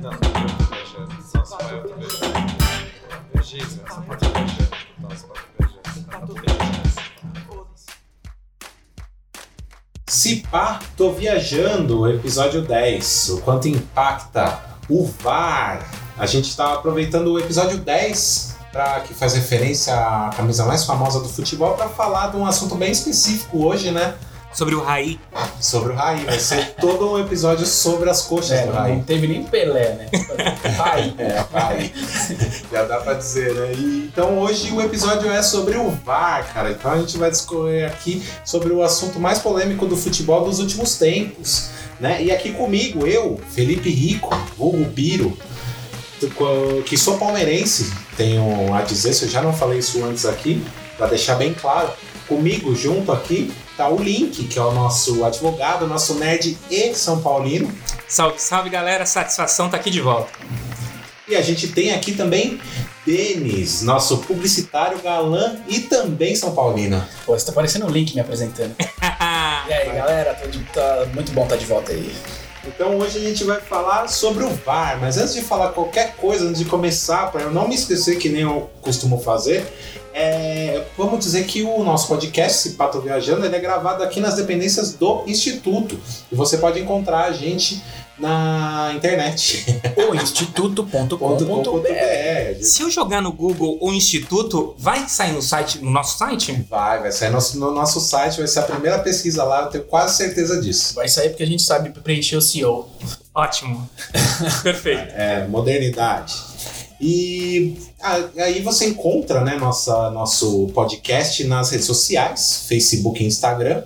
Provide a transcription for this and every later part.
Não, não viajando. Só outra viajando. Giza, só pode viajando. Não, pode viajando. Não, pode viajando. Se pá, tô viajando, episódio 10. O quanto impacta o VAR. A gente tá aproveitando o episódio 10 pra, que faz referência à camisa mais famosa do futebol para falar de um assunto bem específico hoje, né? Sobre o Raí. Sobre o Raí. Vai ser todo um episódio sobre as coxas É, do não Raí. teve nem Pelé, né? Pai. É, Raí. Já dá pra dizer, né? E, então hoje o episódio é sobre o VAR, cara. Então a gente vai discorrer aqui sobre o assunto mais polêmico do futebol dos últimos tempos. Né? E aqui comigo, eu, Felipe Rico, vulgo Biro, que sou palmeirense, tenho a dizer, se eu já não falei isso antes aqui, pra deixar bem claro. Comigo, junto aqui, tá o Link, que é o nosso advogado, nosso nerd e São Paulino. Salve, salve galera, satisfação tá aqui de volta. E a gente tem aqui também Denis, nosso publicitário galã e também São Paulino. Pô, você tá parecendo um link me apresentando. E aí, galera, tô de- tá muito bom estar de volta aí. Então hoje a gente vai falar sobre o VAR, mas antes de falar qualquer coisa, antes de começar, para eu não me esquecer que nem eu costumo fazer, é, vamos dizer que o nosso podcast, Se Pato Viajando, ele é gravado aqui nas dependências do Instituto. E você pode encontrar a gente na internet. O instituto.com.br. Se eu jogar no Google o Instituto, vai sair no site, no nosso site? Vai, vai sair no, no nosso site, vai ser a primeira pesquisa lá, eu tenho quase certeza disso. Vai sair porque a gente sabe preencher o CEO. Ótimo. Perfeito. É, modernidade. E a- aí você encontra né, nossa, nosso podcast nas redes sociais, Facebook e Instagram,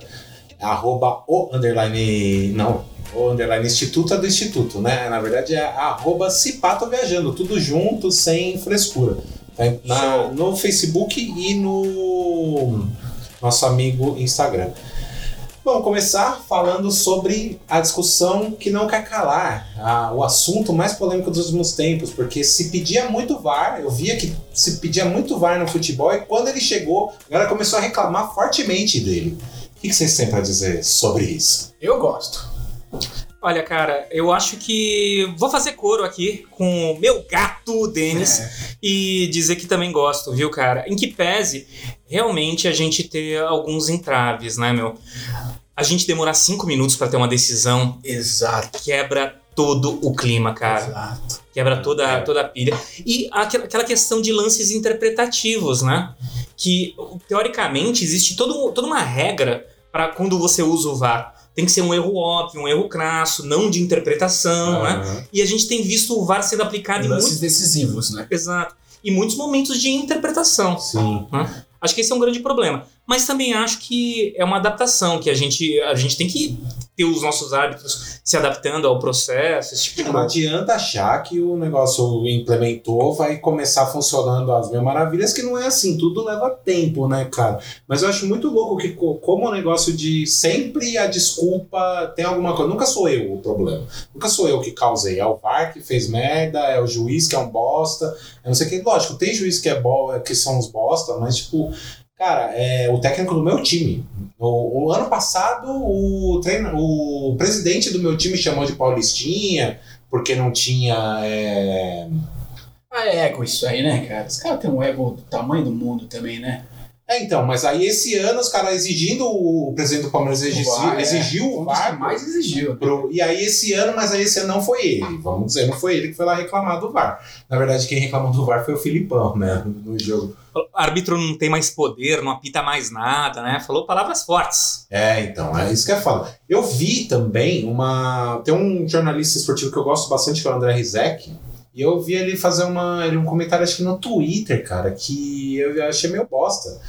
arroba o underline. Não, o underline Instituto é do Instituto, né? Na verdade é arroba Cipato Viajando, tudo junto, sem frescura. Tá na- no Facebook e no nosso amigo Instagram. Vamos começar falando sobre a discussão que não quer calar, a- o assunto mais polêmico dos últimos tempos, porque se pedia muito VAR, eu via que se pedia muito VAR no futebol e quando ele chegou, a galera começou a reclamar fortemente dele. O que vocês têm para dizer sobre isso? Eu gosto. Olha, cara, eu acho que vou fazer coro aqui com o meu gato, Denis, É. e dizer que também gosto, viu, cara? Em que pese realmente a gente ter alguns entraves, né, meu? A gente demorar cinco minutos pra ter uma decisão Exato. quebra todo o clima, cara. Exato. Quebra toda, É. toda a pilha. E aquela aquela questão de lances interpretativos, né? Que, teoricamente, existe todo, toda uma regra para quando você usa o VAR. Tem que ser um erro óbvio, um erro crasso, não de interpretação, né? Aham. E a gente tem visto o VAR sendo aplicado em Lances muitos... decisivos, né? Exato. Em muitos momentos de interpretação. Sim. Acho que esse é um grande problema. Mas também acho que é uma adaptação, que a gente, a gente tem que ter os nossos hábitos se adaptando ao processo, esse tipo de Não coisa. adianta achar que o negócio implementou, vai começar funcionando às mil maravilhas, que não é assim, tudo leva tempo, né, cara? Mas eu acho muito louco que, co- como o negócio de sempre a desculpa tem alguma coisa. Nunca sou eu o problema. Nunca sou eu que causei. É o VAR que fez merda, é o juiz que é um bosta. Eu não sei o que. Lógico, tem juiz que, é bo que são uns bosta, mas, tipo, cara, é o técnico do meu time. O, o ano passado, o, treino, o presidente do meu time chamou de Paulistinha, porque não tinha. é, Ah, é ego isso aí, né, cara? Os caras têm um ego do tamanho do mundo também, né? É, então, mas aí esse ano os caras exigindo, o presidente do Palmeiras exigiu, O VAR, é. exigiu Um o dos que VAR. mais exigiu. pro- e aí esse ano, mas aí esse ano não foi ele, vamos dizer, não foi ele que foi lá reclamar do VAR. Na verdade, quem reclamou do VAR foi o Filipão, né, no jogo. O árbitro não tem mais poder, não apita mais nada, né? Falou palavras fortes. É, então, é isso que eu falo. Eu vi também uma. Tem um jornalista esportivo que eu gosto bastante, que é o André Rizek. E eu vi ele fazer uma, um comentário, acho que no Twitter, cara, que eu achei meio bosta.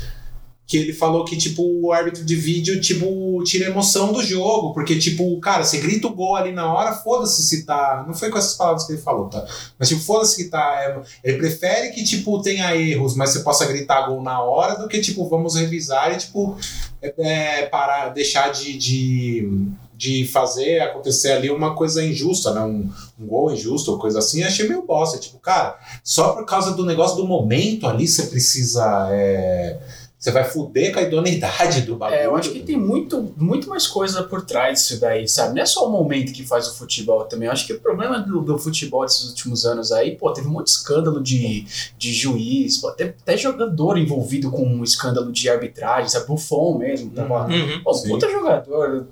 Que ele falou que, tipo, o árbitro de vídeo, tipo, tira emoção do jogo. Porque, tipo, cara, você grita o gol ali na hora, foda-se se tá. Não foi com essas palavras que ele falou, tá? Mas, tipo, foda-se que tá. é, ele prefere que, tipo, tenha erros, mas você possa gritar gol na hora, do que, tipo, vamos revisar e, tipo, é, é, parar, deixar de, de, de fazer acontecer ali uma coisa injusta, né? Um, um gol injusto ou coisa assim. Eu achei meio bosta. Tipo, cara, só por causa do negócio do momento ali você precisa. é, Você vai fuder com a idoneidade do bagulho. É, eu acho que tem muito, muito mais coisa por trás disso daí, sabe? Não é só o momento que faz o futebol também. Eu acho que o problema do, do futebol desses últimos anos aí, pô, teve um monte de escândalo de, de juiz, pô, até, até jogador envolvido com um escândalo de arbitragem, sabe? Buffon mesmo, tava. Uhum. Pô, puta jogador,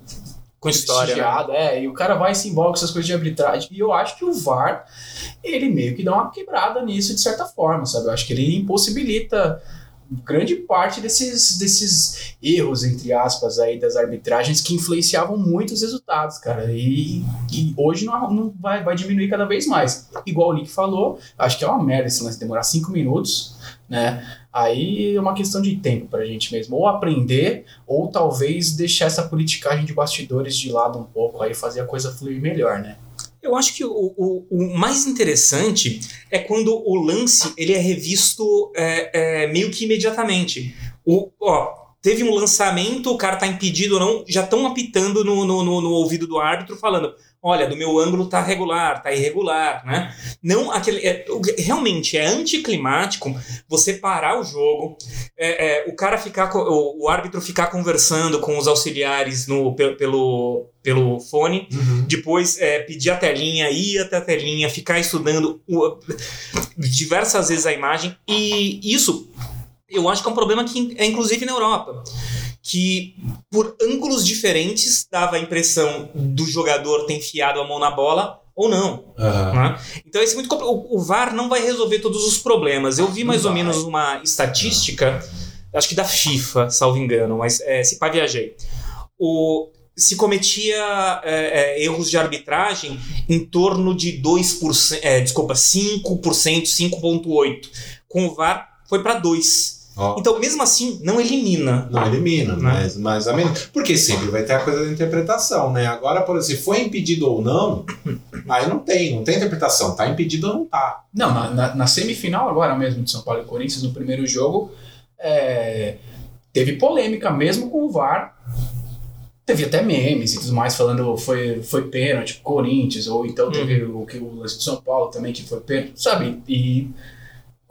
Com história, né? é, e o cara vai e se envolve com essas coisas de arbitragem. E eu acho que o VAR, ele meio que dá uma quebrada nisso de certa forma, sabe? Eu acho que ele impossibilita grande parte desses, desses erros, entre aspas, aí das arbitragens que influenciavam muito os resultados, cara. E, e hoje não, não vai, vai diminuir cada vez mais. Igual o Nick falou, acho que é uma merda esse lance demorar cinco minutos, né? Aí é uma questão de tempo pra gente mesmo. Ou aprender, ou talvez deixar essa politicagem de bastidores de lado um pouco, aí fazer a coisa fluir melhor, né? Eu acho que o, o, o mais interessante é quando o lance ele é revisto é, é, meio que imediatamente. O, ó, teve um lançamento, o cara tá impedido ou não, já estão apitando no, no, no, no ouvido do árbitro falando. Olha, do meu ângulo tá regular, tá irregular, né? Não aquele. é, realmente é anticlimático você parar o jogo, é, é, o cara ficar, o, o árbitro ficar conversando com os auxiliares no, pe- pelo, pelo fone, Uhum. depois é, pedir a telinha, ir até a telinha, ficar estudando o- diversas vezes a imagem. E isso eu acho que é um problema que é inclusive na Europa. Que por ângulos diferentes dava a impressão do jogador ter enfiado a mão na bola ou não. Aham. né? Então esse é muito compl- o, o VAR não vai resolver todos os problemas. Eu vi mais Não ou vai. menos uma estatística, acho que da FIFA, salvo engano, mas é, se pá viajei. O, se cometia é, é, erros de arbitragem em torno de 2%, é, desculpa, 5%, 5,8%. Com o VAR foi para 2%. Ó. Então, mesmo assim, não elimina. Não elimina, Né? mas, mas a menos. Porque sempre vai ter a coisa da interpretação, né? Agora, por exemplo, se foi impedido ou não, aí não tem, não tem interpretação. Tá impedido ou não tá. Não, na, na- na semifinal agora mesmo de São Paulo e Corinthians, no primeiro jogo, é, teve polêmica mesmo com o VAR. Teve até memes e tudo mais falando foi, foi pênalti Corinthians, ou então teve o que o lance de São Paulo também que foi pênalti, sabe? E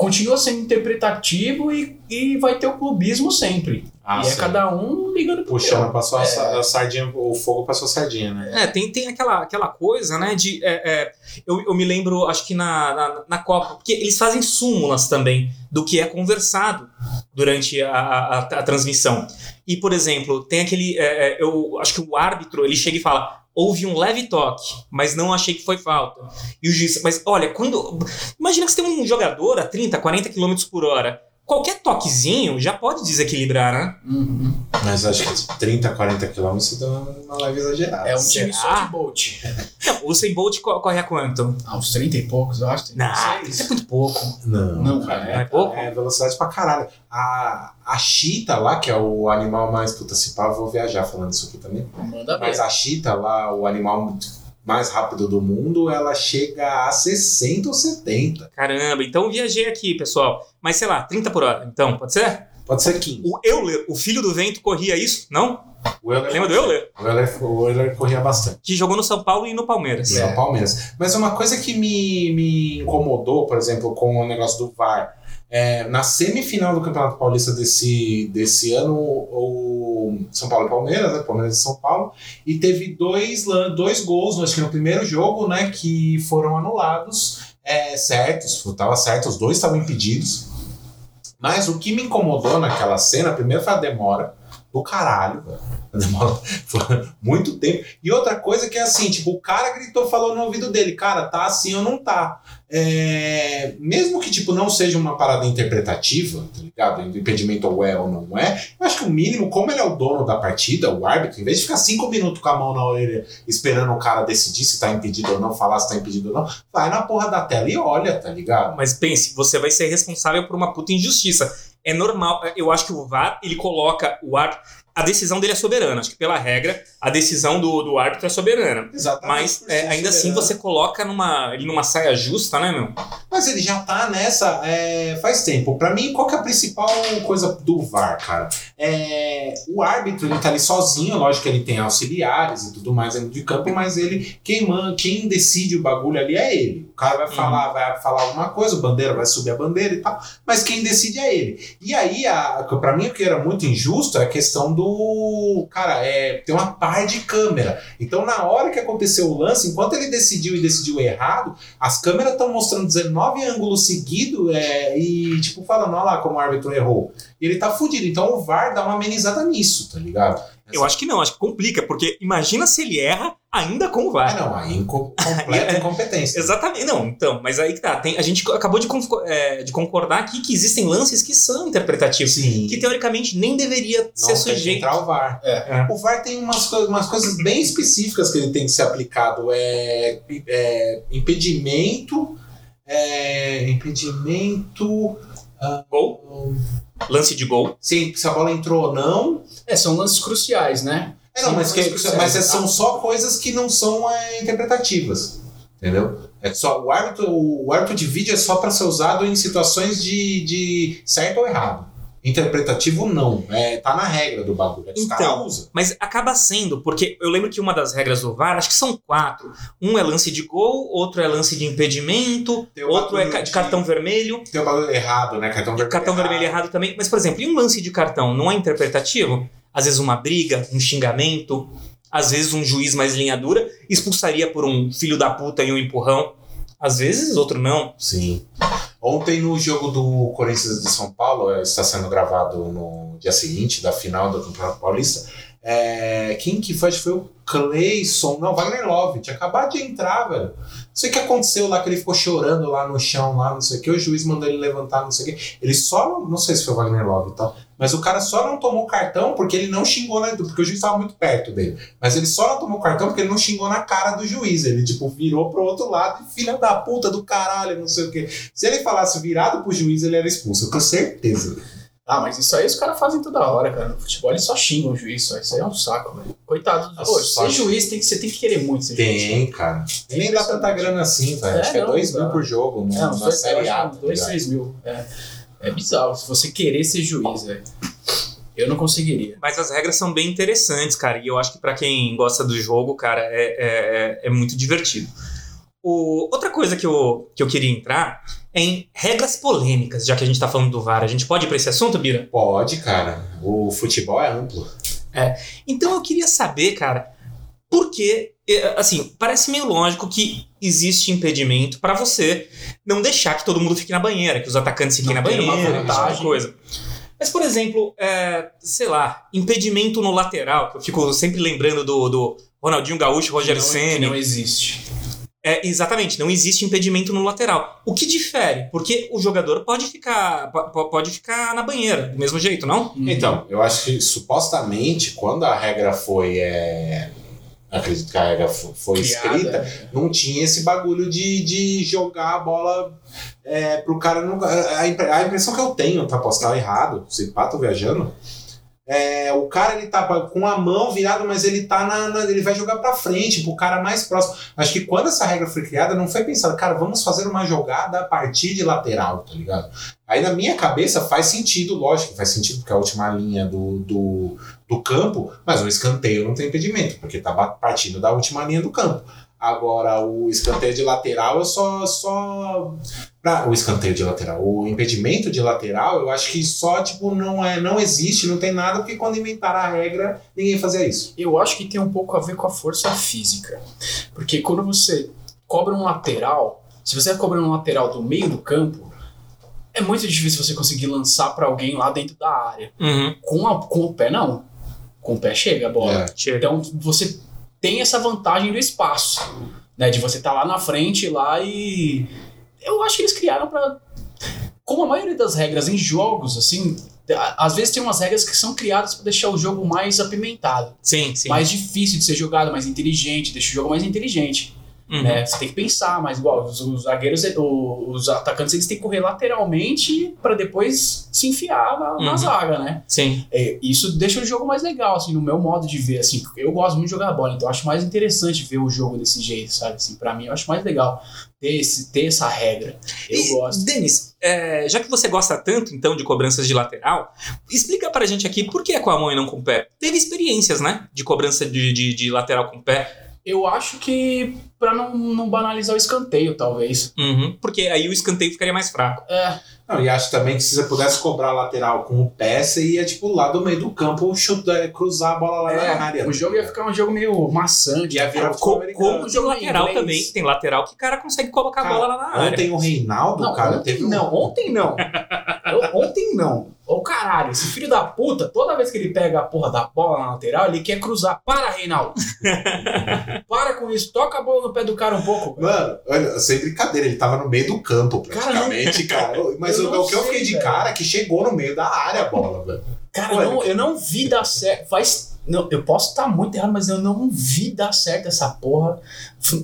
continua sendo interpretativo e, e vai ter o clubismo sempre. Ah, e é sim. cada um ligando pro Puxando pra sua É. a sardinha, o fogo pra sua sardinha, né? É, tem, tem aquela, aquela coisa, né, de... é, é, eu, eu me lembro, acho que na, na, na Copa, porque eles fazem súmulas também do que é conversado durante a, a, a transmissão. E, por exemplo, tem aquele... é, é, eu acho que o árbitro, ele chega e fala... Houve um leve toque, mas não achei que foi falta. E o juiz... Mas, olha, quando... Imagina que você tem um jogador a 30, 40 km por hora. Qualquer toquezinho já pode desequilibrar, né? Uhum. Mas acho que 30, 40 quilômetros dá uma leve exagerada. É um Será? time só de Bolt. Não, o Usain Bolt co- corre a quanto? Ah, uns 30 e poucos, eu acho. Não, 36. isso é muito pouco. Não, Não, cara. é pouco? É velocidade pra caralho. A, a chita lá, que é o animal mais. Puta, se pá, vou viajar falando isso aqui também. Manda. Mas a chita lá, o animal mais rápido do mundo, ela chega a 60 ou 70. Caramba, então viajei aqui, pessoal. Mas sei lá, 30 por hora, então, pode ser? Pode ser 15. O Euler, o filho do vento, corria isso? Não? O Euler, Lembra do Euler? O Euler, o Euler corria bastante. Que jogou no São Paulo e no Palmeiras. É. Palmeiras. Mas uma coisa que me, me incomodou, por exemplo, com o negócio do VAR, é, na semifinal do Campeonato Paulista desse, desse ano, o São Paulo e Palmeiras, né? Palmeiras e São Paulo, e teve dois, dois gols, acho que no primeiro jogo, né, que foram anulados, é, certos, tava certo, os dois estavam impedidos. Mas o que me incomodou naquela cena, primeiro foi a demora do caralho, velho. Muito tempo. E outra coisa que é assim, tipo, o cara gritou, falou no ouvido dele, cara, tá assim ou não tá. É, mesmo que, tipo, não seja uma parada interpretativa, tá ligado? Impedimento ou é ou não é, eu acho que o mínimo, como ele é o dono da partida, o árbitro, em vez de ficar cinco minutos com a mão na orelha esperando o cara decidir se tá impedido ou não, falar se tá impedido ou não, vai na porra da tela e olha, tá ligado? Mas pense, você vai ser responsável por uma puta injustiça. É normal, eu acho que o VAR, ele coloca o ar. A decisão dele é soberana. Acho que pela regra, a decisão do, do árbitro é soberana. Exatamente. Mas é, ser ainda assim você coloca numa, ele numa saia justa, né, meu? Mas ele já tá nessa é, faz tempo. Pra mim, qual que é a principal coisa do VAR, cara? É, o árbitro, ele tá ali sozinho, lógico que ele tem auxiliares e tudo mais dentro de campo, mas ele, quem, man, quem decide o bagulho ali é ele. O cara vai Uhum. falar, vai falar alguma coisa, o bandeira vai subir a bandeira e tal, mas quem decide é ele. E aí, a, pra mim, o que era muito injusto é a questão do. Cara, é, tem uma par de câmera. Então, na hora que aconteceu o lance, enquanto ele decidiu e decidiu errado, as câmeras estão mostrando 19 ângulos seguidos é, e, tipo, falando, olha lá como o árbitro errou. Ele tá fudido. Então o VAR dá uma amenizada nisso, tá ligado? Eu acho que não, acho que complica, porque imagina se ele erra ainda com o Ah, VAR. não, aí completa É. incompetência. Exatamente, não, então, mas aí que tá. Tem, a gente acabou de, é, de concordar aqui que existem lances que são interpretativos, Sim. que teoricamente nem deveria ser tem que sujeito. entrar o VAR. É. O VAR tem umas, co- umas coisas bem específicas que ele tem que ser aplicado. É, é impedimento. É, impedimento. Gol, lance de gol. Sim, se a bola entrou ou não. É, são lances cruciais, né? É, não, São mas, que- cruciais. mas é- são só coisas que não são é, interpretativas. Entendeu? É só, o, árbitro, o árbitro de vídeo é só para ser usado em situações de, de certo ou errado. Interpretativo não. É, tá na regra do bagulho. É que Então, usam. Mas acaba sendo, porque eu lembro que uma das regras do VAR, acho que são quatro. Um é lance de gol, outro é lance de impedimento, outro é de de- cartão vermelho. Tem o bagulho errado, né? Cartão vermelho. Cartão vermelho errado também. Mas, por exemplo, e um lance de cartão não é interpretativo? Às vezes uma briga, um xingamento, às vezes um juiz mais linha dura expulsaria por um filho da puta e um empurrão. Às vezes outro não. Sim. Ontem no jogo do Corinthians de São Paulo, eh, está sendo gravado no dia seguinte da final do Campeonato Paulista. é, quem que foi? Acho que foi o Cleison. Não, Wagner Love. Tinha acabado de entrar, velho. Não sei o que aconteceu lá, que ele ficou chorando lá no chão, lá, não sei o que. O juiz mandou ele levantar, não sei o que. Ele só, não, sei se foi o Wagner Love tal, mas o cara só não tomou cartão porque ele não xingou, né? Porque o juiz estava muito perto dele. Mas ele só não tomou cartão porque ele não xingou na cara do juiz. Ele, tipo, virou pro outro lado e filha da puta do caralho, não sei o quê. Se ele falasse virado pro juiz, ele era expulso. Eu tenho certeza. Ah, mas isso aí os caras fazem toda hora, cara. No futebol eles só xingam o juiz, só. Isso aí é um saco, velho. Coitado. Nossa, Pô, ser juiz, tem que, você tem que querer muito ser juiz. Tem, cara. E nem dá tanta grana assim, velho. É, Acho que é não, 2 dá. mil por jogo no- É, uns na dois, Série A. acho, tá dois, ligado? três mil. É. é bizarro. Se você querer ser juiz, velho. Eu não conseguiria. Mas as regras são bem interessantes, cara. E eu acho que pra quem gosta do jogo, cara, é, é, é- é muito divertido. O- outra coisa que eu, que eu queria entrar é em regras polêmicas, já que a gente tá falando do VAR. A gente pode ir pra esse assunto, Bira? Pode, cara. O futebol é amplo. Então eu queria saber, cara, por que. eh, Assim, parece meio lógico que existe impedimento pra você não deixar que todo mundo fique na banheira, que os atacantes fiquem Não na banheira, tipo vantagem. coisa. Mas, por exemplo, é, sei lá, impedimento no lateral, que eu fico sempre lembrando do, do Ronaldinho Gaúcho, Roger não, Ceni. não existe. É, exatamente, não existe impedimento no lateral. O que difere? Porque o jogador pode ficar, po- po- pode ficar na banheira, do mesmo jeito, não? Uhum. Então, eu acho que supostamente, quando a regra foi. é, Acredito que a regra fo- foi Criada, escrita, é. não tinha esse bagulho de, de jogar a bola é, pro cara não. A, a impressão que eu tenho, tá? Posso estar errado, se pá, tô viajando. É, o cara ele tá com a mão virada, mas ele tá na, na- Ele vai jogar pra frente, pro cara mais próximo. Acho que quando essa regra foi criada, não foi pensado, cara, vamos fazer uma jogada a partir de lateral, tá ligado? Aí na minha cabeça faz sentido, lógico, faz sentido, porque a última linha do, do, do campo, mas o escanteio não tem impedimento, porque tá partindo da última linha do campo. Agora, o escanteio de lateral eu só. só pra- o escanteio de lateral. O impedimento de lateral, eu acho que só, tipo, não, é, não existe, não tem nada, porque quando inventaram a regra, ninguém fazia isso. Eu acho que tem um pouco a ver com a força física. Porque quando você cobra um lateral, se você cobra um lateral do meio do campo, é muito difícil você conseguir lançar pra alguém lá dentro da área. Uhum. Com, a- com o pé, não. Com o pé chega a bola. É. Então você tem essa vantagem do espaço, né? De você estar lá na frente lá e eu acho que eles criaram pra. como a maioria das regras em jogos, assim, às vezes tem umas regras que são criadas pra deixar o jogo mais apimentado, Sim, sim. mais difícil de ser jogado, mais inteligente, deixa o jogo mais inteligente. Uhum. né? Você tem que pensar, mas igual os, os zagueiros, o- os atacantes, eles têm que correr lateralmente pra depois se enfiar na, na Uhum. zaga, né? Sim. É, isso deixa o jogo mais legal, assim, no meu modo de ver, assim, eu gosto muito de jogar bola, então eu acho mais interessante ver o jogo desse jeito, sabe? Assim, pra mim, eu acho mais legal ter, esse, ter essa regra. Eu E, gosto. Denis, é, já que você gosta tanto, então, de cobranças de lateral, explica pra gente aqui por que é com a mão e não com o pé. Teve experiências, né? De cobrança de, de, de lateral com o pé. Eu acho que pra não, não banalizar o escanteio, talvez. Uhum, porque aí o escanteio ficaria mais fraco. É, Não, e acho também que se você pudesse cobrar a lateral com o pé, você ia, tipo, lá do meio do campo chutar, cruzar a bola lá na área. o jogo ia ficar um jogo meio maçante. Ia virar Co-. Como o jogo lateral inglês. também. Tem lateral que o cara consegue colocar a Cara, bola lá na área. Ontem o Reinaldo, Não, cara, ontem teve um... não, ontem não. Ontem não. Ô caralho, esse filho da puta, toda vez que ele pega a porra da bola na lateral, ele quer cruzar. Para, Reinaldo! Para com isso, toca a bola no pé do cara um pouco. Mano, olha, sem brincadeira, ele tava no meio do campo, praticamente, cara. Mas eu o, não o que eu fiquei de velho. cara é que chegou no meio da área a bola, velho. Cara, Olha, eu não, eu não vi dar certo. Faz. Não, eu posso estar muito errado, mas eu não vi dar certo essa porra.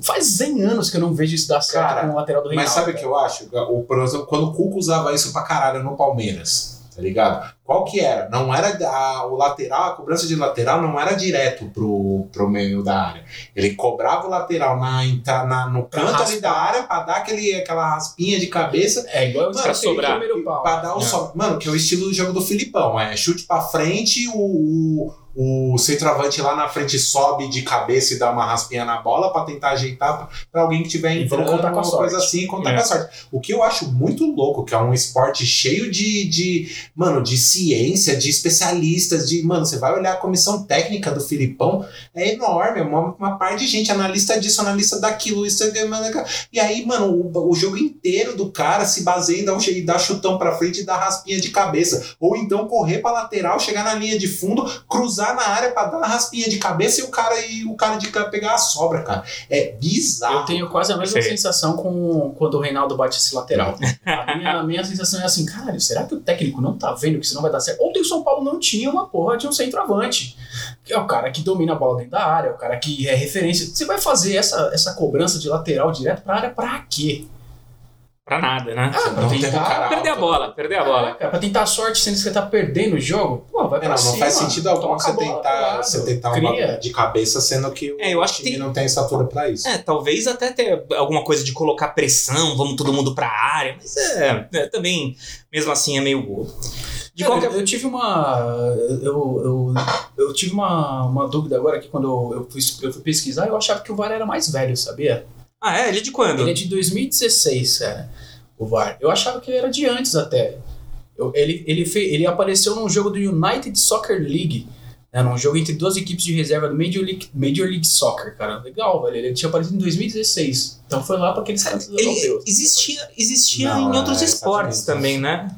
Faz 100 anos que eu não vejo isso dar certo Cara, com o lateral do Reinaldo. Mas sabe o que eu acho? O, por exemplo, quando o Cuco usava isso pra caralho no Palmeiras, tá ligado? Qual que era? Não era a, o lateral, a cobrança de lateral não era direto pro, pro meio da área. Ele cobrava o lateral na, entra- na, no Pra canto ali da área pra dar aquele, aquela raspinha de cabeça É igual Mano, caras sobrar. no primeiro pau. Pra dar o É. só. Mano, que é o estilo do jogo do Filipão. É chute pra frente, o, o, o centroavante lá na frente sobe de cabeça e dá uma raspinha na bola pra tentar ajeitar pra, pra alguém que tiver entrando, uma coisa sorte. assim, contar É. com a sorte. O que eu acho muito louco, que é um esporte cheio de, de mano, de ciência, de especialistas, de, mano, você vai olhar a comissão técnica do Filipão, é enorme, é uma, uma parte de gente, analista disso, analista daquilo, isso, e aí, mano, o, o jogo inteiro do cara se baseia em dar, um, dar chutão pra frente e dar raspinha de cabeça. Ou então correr pra lateral, chegar na linha de fundo, cruzar na área pra dar uma raspinha de cabeça e o cara e o cara de cá pegar a sobra, cara. É bizarro. Eu tenho quase a mesma Sei. sensação com quando o Reinaldo bate esse lateral. A minha, a minha sensação é assim, caralho, será que o técnico não tá vendo que isso não vai dar certo? Ontem o São Paulo não tinha uma porra de um centroavante. É o cara que domina a bola dentro da área, é o cara que é referência. Você vai fazer essa, essa cobrança de lateral direto pra área pra quê? Pra nada, né? Ah, pra tentar. perder a bola, perder a bola. É, pra tentar a sorte, sendo que você tá perdendo o jogo, pô, vai É, pra não, cima. não faz sentido algum toca você tentar, você tentar um cria. bagulho de cabeça, sendo que o É, eu acho que time tem- não tem estatura pra isso. É, talvez até ter alguma coisa de colocar pressão, vamos todo mundo pra área, mas é, é, também, mesmo assim, é meio bobo. De Cara, qualquer eu tive uma. Eu, eu, eu tive uma, uma dúvida agora que quando eu, eu, fui, eu fui pesquisar, eu achava que o VAR era mais velho, sabia? Ah, é? Ele é de quando? Ele é de 2016, cara, o VAR. Eu achava que ele era de antes até. Eu- ele, ele, fe, ele apareceu num jogo do United Soccer League. Né, num jogo entre duas equipes de reserva do Major League, Major League Soccer, cara. Legal, velho. Ele tinha aparecido em 2016. Então foi lá para aqueles caras Ele europeus. existia, existia Não, em outros é, esportes também, né?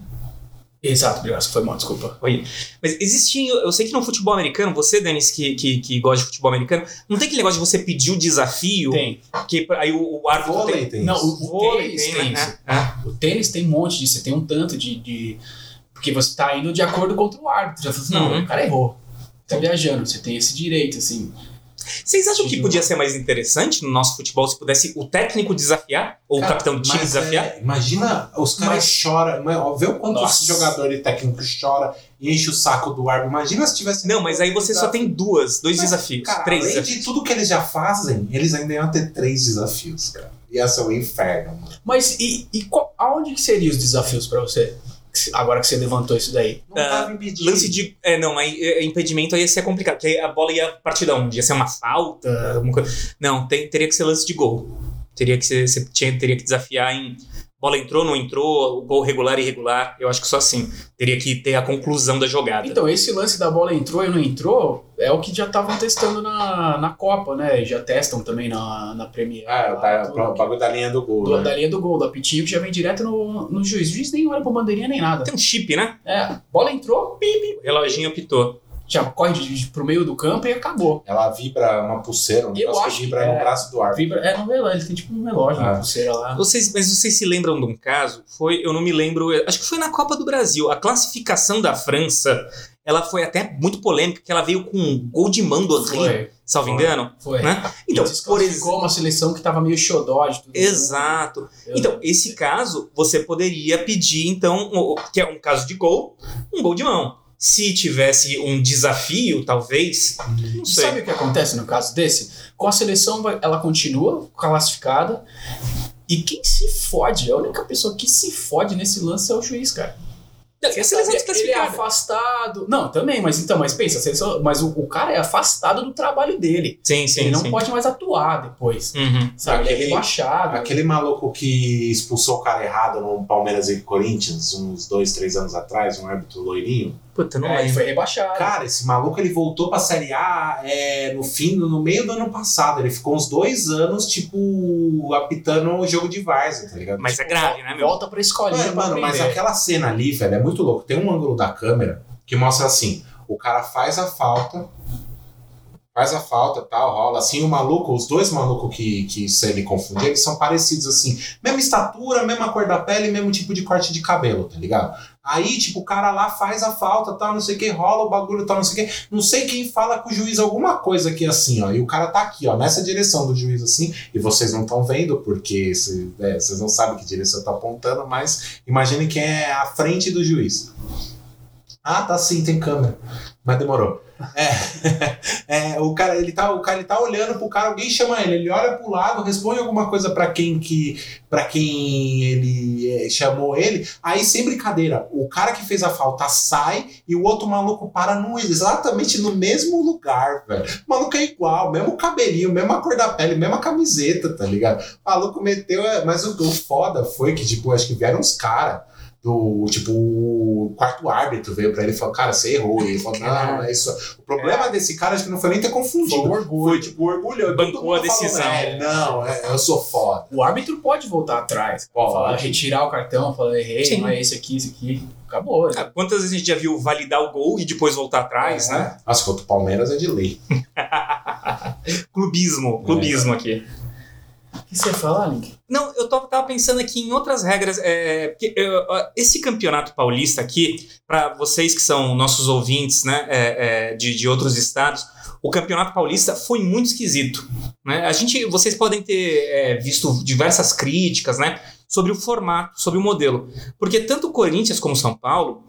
Exato, obrigado. Foi mal, desculpa. Mas existia, eu sei que no futebol americano, você, Denis, que, que, que gosta de futebol americano, não tem aquele negócio de você pedir o desafio, Tem. que aí o, o árbitro Vôlei tem... tem Não, o, o Vôlei tênis tem, tem né? isso. É. O tênis tem um monte disso, você tem um tanto de. de- porque você tá indo de acordo contra o árbitro. Já falou assim, não, Uhum. o cara errou. Tá viajando, você tem esse direito, assim. Vocês acham que Sim. podia ser mais interessante no nosso futebol se pudesse o técnico desafiar? Ou o Cara, capitão do time desafiar? é, imagina, os caras Mas- choram. Vê o quanto Nossa. os jogadores técnicos choram e enche o saco do árbitro. Imagina se tivesse. Não, mas aí você só tem duas, dois Mas, desafios, Cara, três além desafios. de tudo que eles já fazem, eles ainda iam ter três desafios, cara. Ia ser um inferno, mano. Mas e, e qual- aonde que seriam os desafios pra você? Agora que você levantou isso daí. Não Ah, tava impedido. Lance de. É, não, aí é, impedimento aí ia ser complicado, porque a bola ia partir da onde? Ia ser uma falta? Alguma coisa. Não, tem- teria que ser lance de gol. Teria que ser. Você tinha, teria que desafiar em. Bola entrou, não entrou, gol regular e irregular. Eu acho que só assim. Teria que ter a conclusão da jogada. Então, esse lance da bola entrou e não entrou é o que já estavam testando na, na Copa, né? Já testam também na, na Premier. Ah, lá, tá, o bagulho da linha do gol. Do- né? da linha do gol, da pitinho que já vem direto no, no juiz. O juiz nem olha pra bandeirinha nem nada. Tem um chip, né? É, bola entrou, pipi, O reloginho apitou. Já corre de, de, pro meio do campo e acabou. Ela vibra uma pulseira, um Eu acho que vibra que no é. braço do árbitro. Vibra, é no relógio, ele tem tipo um relógio, uma Ah. pulseira lá. Vocês, mas vocês se lembram de um caso? Foi, eu não me lembro, acho que foi na Copa do Brasil. A classificação da França ela foi até muito polêmica, que ela veio com um gol de mão do Henry, Foi, salvo Foi. engano. foi. Né? Então, e por exemplo. ficou uma seleção que tava meio xodó de tudo. Exato. Eu- Então, esse caso, você poderia pedir, então, o- que é um caso de gol, um gol de mão. Se tivesse um desafio, talvez, não sei. sabe o que acontece no caso desse? Com a seleção, ela continua classificada. E quem se fode, a única pessoa que se fode nesse lance é o juiz, cara. Não, e a seleção Ele é afastado. Não, também, mas então, mas pensa, a seleção- mas o, o cara é afastado do trabalho dele. Sim, sim, ele não sim. pode mais atuar depois. Uhum. Sabe? Ele é Aquele- rebaixado. Aquele maluco que expulsou o cara errado no Palmeiras e Corinthians uns dois, três anos atrás, um árbitro loirinho. Puta, não É, lembro. foi rebaixado. Cara, esse maluco ele voltou pra Série A é, no fim, no meio do ano passado. Ele ficou uns dois anos, tipo, apitando o jogo de Várzea, tá ligado? Mas é grave, né, meu? Volta pra escolinha. Mano, pra mano, mas aquela cena ali, velho, é muito louco. Tem um ângulo da câmera que mostra assim: o cara faz a falta, faz a falta, tal, rola assim, o maluco, os dois malucos que, que se ele confundir, eles são parecidos assim, mesma estatura, mesma cor da pele, mesmo tipo de corte de cabelo, tá ligado? Aí, tipo, o cara lá faz a falta, tal, não sei o que, rola o bagulho, tal, não sei o que. Não sei quem fala com o juiz alguma coisa aqui assim, ó. E o cara tá aqui, ó, nessa direção do juiz assim, e vocês não estão vendo, porque é, vocês não sabem que direção tá apontando, mas imagine quem é à frente do juiz. Ah, tá sim, tem câmera. Mas demorou. É, é, o cara ele tá, o cara ele tá olhando pro cara, alguém chama ele, ele olha pro lado, responde alguma coisa pra quem que para quem ele é, chamou ele. Aí sem brincadeira, o cara que fez a falta sai e o outro maluco para no exatamente no mesmo lugar, velho. O maluco é igual, mesmo cabelinho, mesma cor da pele, mesma camiseta, tá ligado? O maluco meteu, é, mas o, o foda foi que tipo, acho que vieram uns caras do tipo o quarto árbitro veio pra ele e falou: Cara, você errou. E ele falou: Não, não é isso. O problema desse cara acho que não foi nem ter Foi confundido. um orgulho. Foi tipo orgulho. Bancou a decisão. falou, é, não, é, eu sou foda. O árbitro pode voltar atrás. Pode. Falar, retirar o cartão, falar, errei, Sim. não é esse aqui, esse aqui. Acabou. Ah, Quantas vezes a gente já viu validar o gol e depois voltar atrás, né? Nossa, contra o Palmeiras é de lei. Clubismo, clubismo aqui. O que você fala, Link? Não, eu tava, pensando aqui em outras regras. É, porque, é, ó, esse campeonato paulista aqui, para vocês que são nossos ouvintes né, é, é, de, de outros estados, o campeonato paulista foi muito esquisito. Né? A gente, vocês podem ter é, visto diversas críticas né, sobre o formato, sobre o modelo. Porque tanto o Corinthians como o São Paulo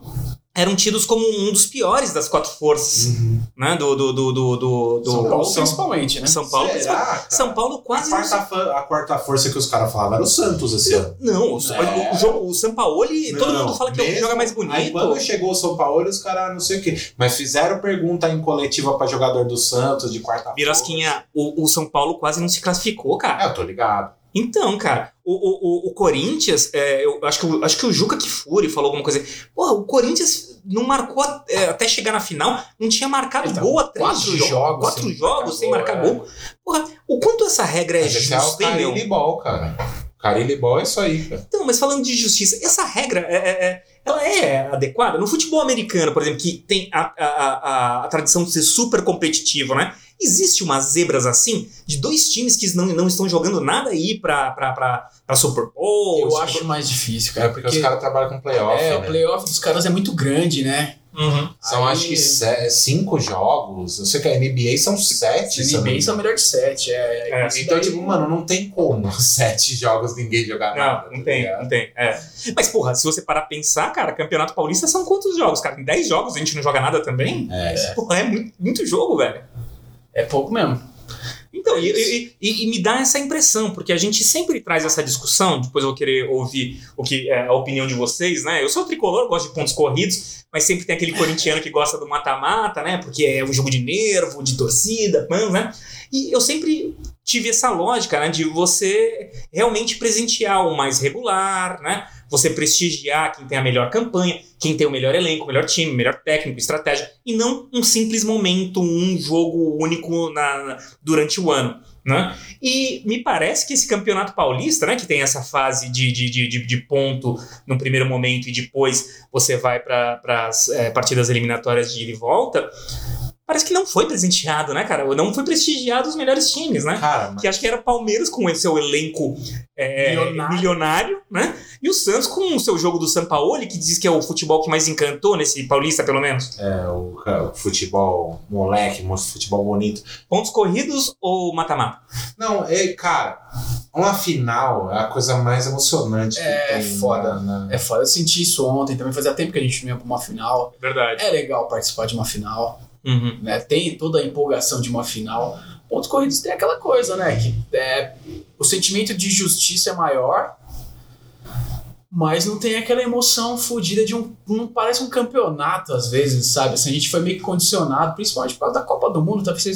eram tidos como um dos piores das quatro forças né, do, do, do, do, do- do- São Paulo, São, principalmente, né? São Paulo, Será? São Paulo A quase não quarta, a quarta força que os caras falavam era o Santos esse ano. Não, o, É. o, jogo, o Sampaoli, todo Não, mundo fala que é o que mesmo- joga mais Aí bonito. quando chegou o São Paulo, os caras não sei o quê. Mas fizeram pergunta em coletiva pra jogador do Santos de quarta Birosquinha, o, o São Paulo quase não se classificou, cara. É, eu tô ligado. Então, cara, o, o, o, Corinthians, é, eu acho que, o- acho que o Juca Kifuri falou alguma coisa. Porra, o Corinthians não marcou é, até chegar na final, não tinha marcado tá gol há três quatro jo- jogos quatro sem jogos marcar sem gol, marcar é. gol. Porra, o quanto essa regra é é o justa, hein, meu? Ball, cara. Carilli Ball é isso aí, cara. Então, mas falando de justiça, essa regra, é, é- é- ela é adequada? No futebol americano, por exemplo, que tem a, a, a, a tradição de ser super competitivo, né? Existe umas zebras assim, de dois times que não, não estão jogando nada aí pra, pra, pra, pra Super Bowl? Eu acho mais difícil, cara. É porque, os caras trabalham com playoff, é, o né? playoff dos caras é muito grande, né? Uhum. São Aí- acho que se- cinco jogos. Eu sei que a NBA são sete. me NBA são melhor de sete. É, É, Então, daí- tipo, mano, não tem como sete jogos ninguém jogar nada. Não, não tá tem, ligado? não tem. É. Mas, porra, se você parar pra pensar, cara, Campeonato Paulista são quantos jogos, cara? Em 10 jogos a gente não joga nada também? É, Porra, é muito, muito jogo, velho. É pouco mesmo. Então, e, e- e- e me dá essa impressão, porque a gente sempre traz essa discussão, depois eu vou querer ouvir o que é a opinião de vocês, né? Eu sou tricolor, gosto de pontos corridos, mas sempre tem aquele corintiano que gosta do mata-mata, né? Porque é um jogo de nervo, de torcida, pan, né? E eu sempre tive essa lógica, né? De você realmente presentear o mais regular, né? Você prestigiar quem tem a melhor campanha, quem tem o melhor elenco, o melhor time, o melhor técnico, estratégia, e não um simples momento, um jogo único na, na- durante o ano. Né? E me parece que esse campeonato paulista, né, que tem essa fase de, de, de, de- ponto no primeiro momento e depois você vai para as partidas eliminatórias de ida e volta, parece que não foi presenteado, né, cara? Não foi prestigiado os melhores times, né? Cara, Que acho que era Palmeiras com esse seu elenco é, Milionário. milionário. né? E o Santos com o seu jogo do Sampaoli, que diz que é o futebol que mais encantou nesse paulista, pelo menos. é, o, o futebol moleque, mo- futebol bonito. Pontos corridos ou mata-mata? Não, é, cara, uma final é a coisa mais emocionante que É tem foda. na- na- É foda, eu senti isso ontem, também fazia tempo que a gente não ia pra uma final. Verdade. É legal participar de uma final, Uhum. né? Tem toda a empolgação de uma final. Pontos corridos tem aquela coisa, né? Que é, o sentimento de justiça é maior, mas não tem aquela emoção fodida de um. Não parece um campeonato, às vezes, sabe? Assim, a gente foi meio que condicionado, principalmente por causa da Copa do Mundo. Tá? Você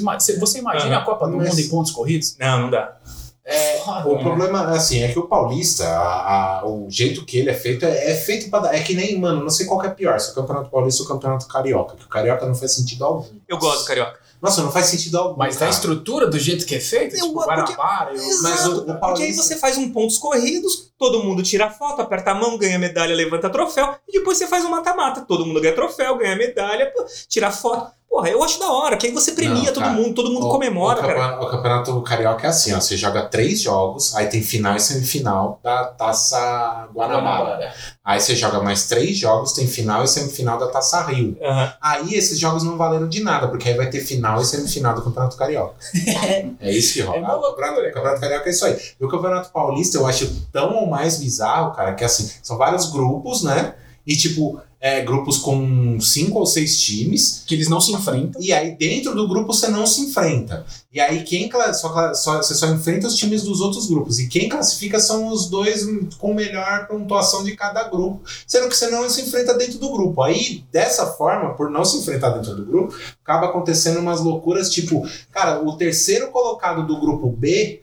imagina Aham. a Copa do Mas- Mundo em pontos corridos? Não, não dá. É, O problema, assim, é que o Paulista, a- a- o jeito que ele é feito, é, é feito pra dar. É que nem, mano, não sei qual que é pior, se é o Campeonato Paulista ou o Campeonato Carioca. Que o Carioca não faz sentido algum. Eu gosto do Carioca. Nossa, não faz sentido algum. Mas da cara. estrutura, do jeito que é feito, Eu- tipo, porque- Guanabara, eu- Mas o- o Porque aí Paulista- você faz um pontos corridos, todo mundo tira foto, aperta a mão, ganha medalha, levanta troféu, e depois você faz um mata-mata. Todo mundo ganha troféu, ganha medalha, pô, tira foto. Porra, eu acho da hora, que aí você premia Não, todo cara. mundo, todo mundo O- comemora, o, cara. campeonato, o campeonato carioca é assim, ó. Você joga três jogos, aí tem final e semifinal da Taça Guanabara. Guanabara. Aí você joga mais três jogos, tem final e semifinal da Taça Rio. Aham. Aí esses jogos não valeram de nada, porque aí vai ter final e semifinal do Campeonato Carioca. é isso que rola. É Ah, o campeonato, loucura, o campeonato Carioca é isso aí. E o Campeonato Paulista eu acho tão ou mais bizarro, cara, que assim, são vários grupos, né? E tipo, é, grupos com cinco ou seis times. Que eles não se enfrentam. E aí dentro do grupo você não se enfrenta. E aí quem só, só- você só enfrenta os times dos outros grupos. E quem classifica são os dois com melhor pontuação de cada grupo. Sendo que você não se enfrenta dentro do grupo. Aí, dessa forma, por não se enfrentar dentro do grupo, acaba acontecendo umas loucuras, tipo, cara, o terceiro colocado do grupo B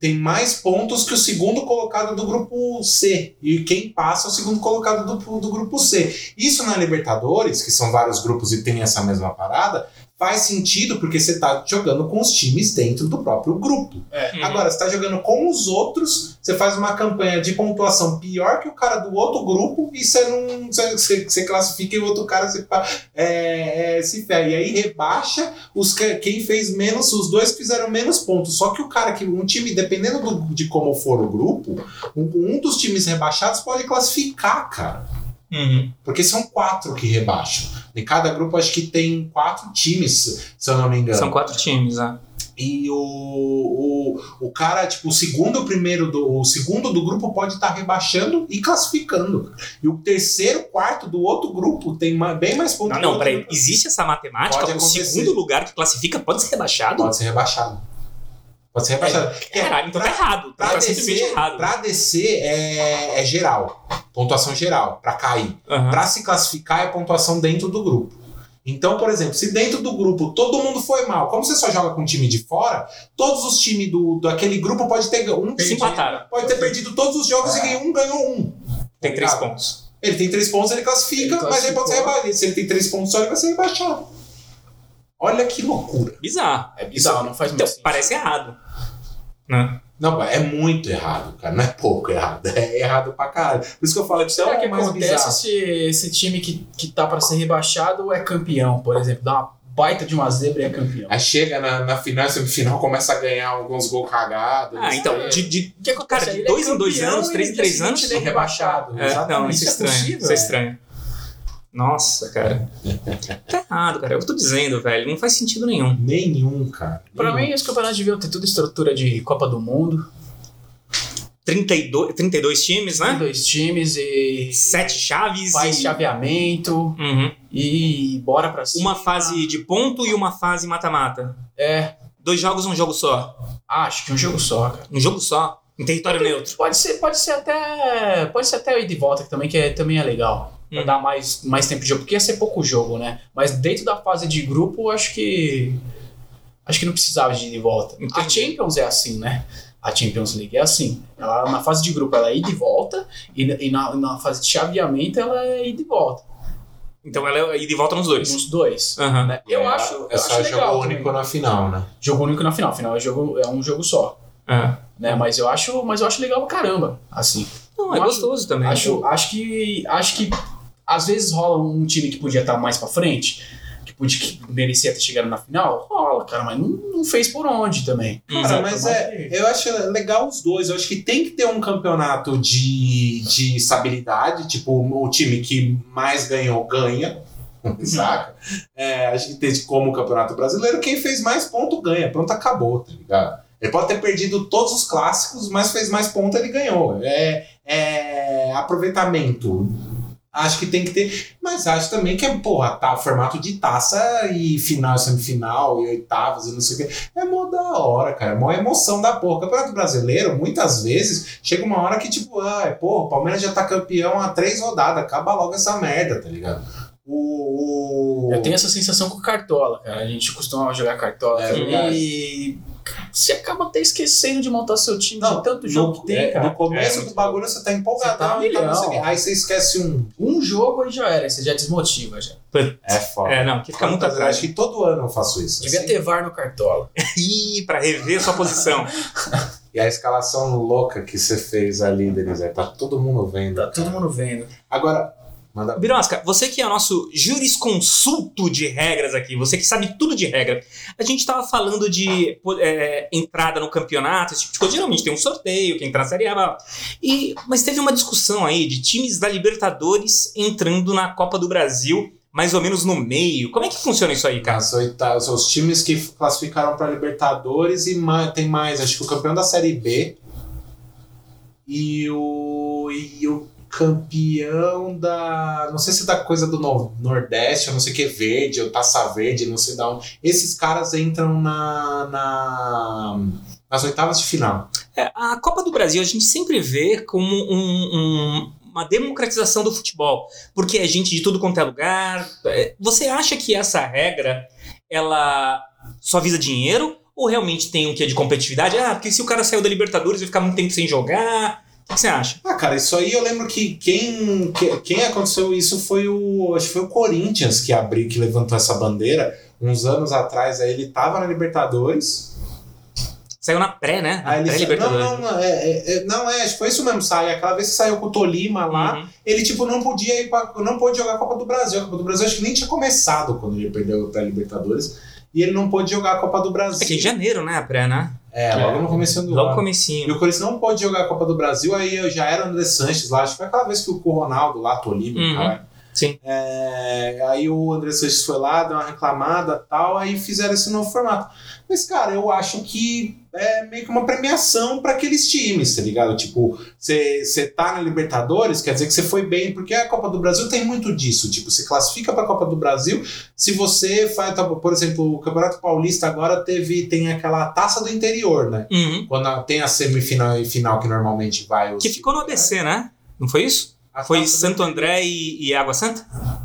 tem mais pontos que o segundo colocado do grupo C. E quem passa é o segundo colocado do, do grupo C. Isso na Libertadores, que são vários grupos e tem essa mesma parada, faz sentido porque você tá jogando com os times dentro do próprio grupo. É. Uhum. Agora, você tá jogando com os outros, você faz uma campanha de pontuação pior que o cara do outro grupo e você não. Você, você- você classifica e o outro cara se, fa- é, é, se ferra. E aí rebaixa os, que- quem fez menos, os dois fizeram menos pontos. Só que o cara que. Um time, dependendo do- de como for o grupo, um, um dos times rebaixados pode classificar, cara. Uhum. Porque são quatro que rebaixam. Em cada grupo, acho que tem quatro times, se eu não me engano. São quatro times, né? E o, o, o cara, tipo, o segundo o primeiro do, o segundo do grupo pode estar rebaixando e classificando. E o terceiro, quarto do outro grupo tem ma- bem mais pontos. Não, não, peraí. Existe essa matemática? Pode O acontecer. segundo lugar que classifica pode ser rebaixado? Pode ser rebaixado. Pode ser rebaixado. Que Caralho, então pra- tá errado. Pra Tá simplesmente descer, errado. pra descer é, é geral. Pontuação geral, pra cair. Aham. Para se classificar é pontuação dentro do grupo. Então, por exemplo, se dentro do grupo todo mundo foi mal, como você só joga com um time de fora, todos os times do, daquele grupo pode ter um Se empataram. pode ter perdido todos os jogos e ganhou um, ganhou um. Tem Tá três ligado? pontos. Ele tem três pontos, ele classifica, Ele mas ele pode ser rebaixado. Se ele tem três pontos só, ele vai ser rebaixado. Olha que loucura. Bizarro. É bizarro, não faz muito Então, sentido. parece errado. Né? Não, é muito errado, cara. Não é pouco errado. É errado pra caralho. Por isso que eu falo que Será é que o mais acontece se esse time que, que tá pra ser rebaixado é campeão, por exemplo? Dá uma baita de uma zebra e é campeão. Aí chega na, na final, semifinal, começa a ganhar alguns gols cagados. Ah, então, É. de, de- que acontece? Cara, de Ele dois é em dois anos, três em três anos, ele é rebaixado. É, não, Exatamente. isso é é estranho. possível, isso é é. estranho. Nossa, cara. tá errado, cara. É o que eu tô dizendo, velho. Não faz sentido nenhum. Nenhum, cara. Pra Nenhum. mim, os campeonatos deviam ter tudo estrutura de Copa do Mundo. 32, 32 times, né? dois times e Sete chaves. faz e... chaveamento Uhum. e bora pra cima. Uma fase de ponto e uma fase mata-mata. É, Dois jogos, um jogo só. acho que um jogo só, cara. Um jogo só. Em território neutro. Pode ser, pode ser até. Pode ser até o ida e volta, que também, que é, também é legal. Pra Hum. dar mais, mais tempo de jogo, porque ia ser pouco jogo, né? Mas dentro da fase de grupo, acho que. Acho que não precisava de ida e volta. A Entendi. Champions é assim, né? A Champions League é assim. Ela, na fase de grupo ela é ida e volta, e, e na, na fase de chaveamento ela é ida e volta. Então ela é ida e volta nos dois. Nos dois. Aham. né? Eu É, acho. É só acho jogo único também. na final, né? Jogo único na final. Final é, jogo, é um jogo só. É. Né? Mas eu acho, mas eu acho legal pra caramba. Assim. Não, é Eu acho- gostoso também. Acho, acho que. Acho que às vezes rola um time que podia estar mais pra frente, que podia, que merecia ter chegado na final? Rola, cara, mas não, não fez por onde também. Cara, Uhum. mas é, eu acho legal os dois. Eu acho que tem que ter um campeonato de, de estabilidade, tipo, o time que mais ganhou, ganha. Saca? É, a gente tem como o Campeonato Brasileiro, quem fez mais ponto ganha. Pronto, acabou, tá ligado? Ele pode ter perdido todos os clássicos, mas fez mais ponto, ele ganhou. É, é aproveitamento. Acho que tem que ter. Mas acho também que é, porra, tá, formato de taça e final, semifinal e oitavas e não sei o quê. É mó da hora, cara. É mó emoção da porra. O Campeonato Brasileiro, muitas vezes, chega uma hora que, tipo, ai, porra, o Palmeiras já tá campeão há três rodadas. Acaba logo essa merda, tá ligado? O. o... Eu tenho essa sensação com o Cartola, cara. A gente costuma jogar Cartola É verdade. e você acaba até esquecendo de montar seu time Não, de tanto jogo no, que tem, é, cara. no começo É, do bagulho você tá empolgado. Você tá quê. milhão. aí você esquece um. Um jogo aí já era, aí você já desmotiva já. É foda. É, não, que fica muito atrás. Acho que todo ano eu faço isso. Devia assim. ter VAR no Cartola. Ih, pra rever sua posição. E a escalação louca que você fez ali, Denise, tá todo mundo vendo. Tá todo mundo vendo. Agora, manda. Birosca, você que é o nosso jurisconsulto de regras aqui, você que sabe tudo de regra. A gente tava falando de é, entrada no campeonato, esse tipo de coisa. Geralmente tem um sorteio, quem entra na Série A. E, mas teve uma discussão aí de times da Libertadores entrando na Copa do Brasil, mais ou menos no meio. Como é que funciona isso aí, cara? As oitavas, são os times que classificaram para Libertadores e ma- tem mais, acho que o campeão da Série B e o, e o campeão da. Não sei se da coisa do no- Nordeste, eu não sei o que, verde, ou Taça Verde, não sei da onde. Esses caras entram na, na- nas oitavas de final. É, a Copa do Brasil a gente sempre vê como um- um- uma democratização do futebol, porque é gente de tudo quanto é lugar. É, Você acha que essa regra ela só visa dinheiro ou realmente tem um quê de competitividade? Ah, porque se o cara saiu da Libertadores vai ficar muito tempo sem jogar. O que você acha? Ah, cara, isso aí eu lembro que quem, que- quem aconteceu isso foi o. Acho que foi o Corinthians que abriu, que levantou essa bandeira. Uns anos atrás, aí ele tava na Libertadores. Saiu na pré, né? Na Aí ele não, não, não, é, é, é- não, é, acho que foi isso mesmo, sai. Aquela vez que saiu com o Tolima lá, Uhum. ele tipo não podia ir pra, não pôde jogar a Copa do Brasil. A Copa do Brasil acho que nem tinha começado quando ele perdeu pra Libertadores. E ele não pôde jogar a Copa do Brasil. É que em janeiro, né? A pré, né? É, logo no começo do Logo ano. E comecinho. o Corinthians não pôde jogar a Copa do Brasil, aí eu já era o André Sanches lá, acho que foi aquela vez que o Ronaldo lá, Tolima, Uhum. caralho. Sim. É, aí o André Sanches foi lá, deu uma reclamada tal, aí fizeram esse novo formato. Mas, cara, eu acho que é meio que uma premiação para aqueles times, tá ligado? Tipo, você tá na Libertadores, quer dizer que você foi bem, porque a Copa do Brasil tem muito disso. Tipo, você classifica pra Copa do Brasil, se você faz, tá, por exemplo, o Campeonato Paulista agora teve, tem aquela taça do interior, né? Uhum. Quando a- tem a semifinal e final que normalmente vai. Que ficou no ABC, né? Não foi isso? A Foi Santo André e, e Água Santa?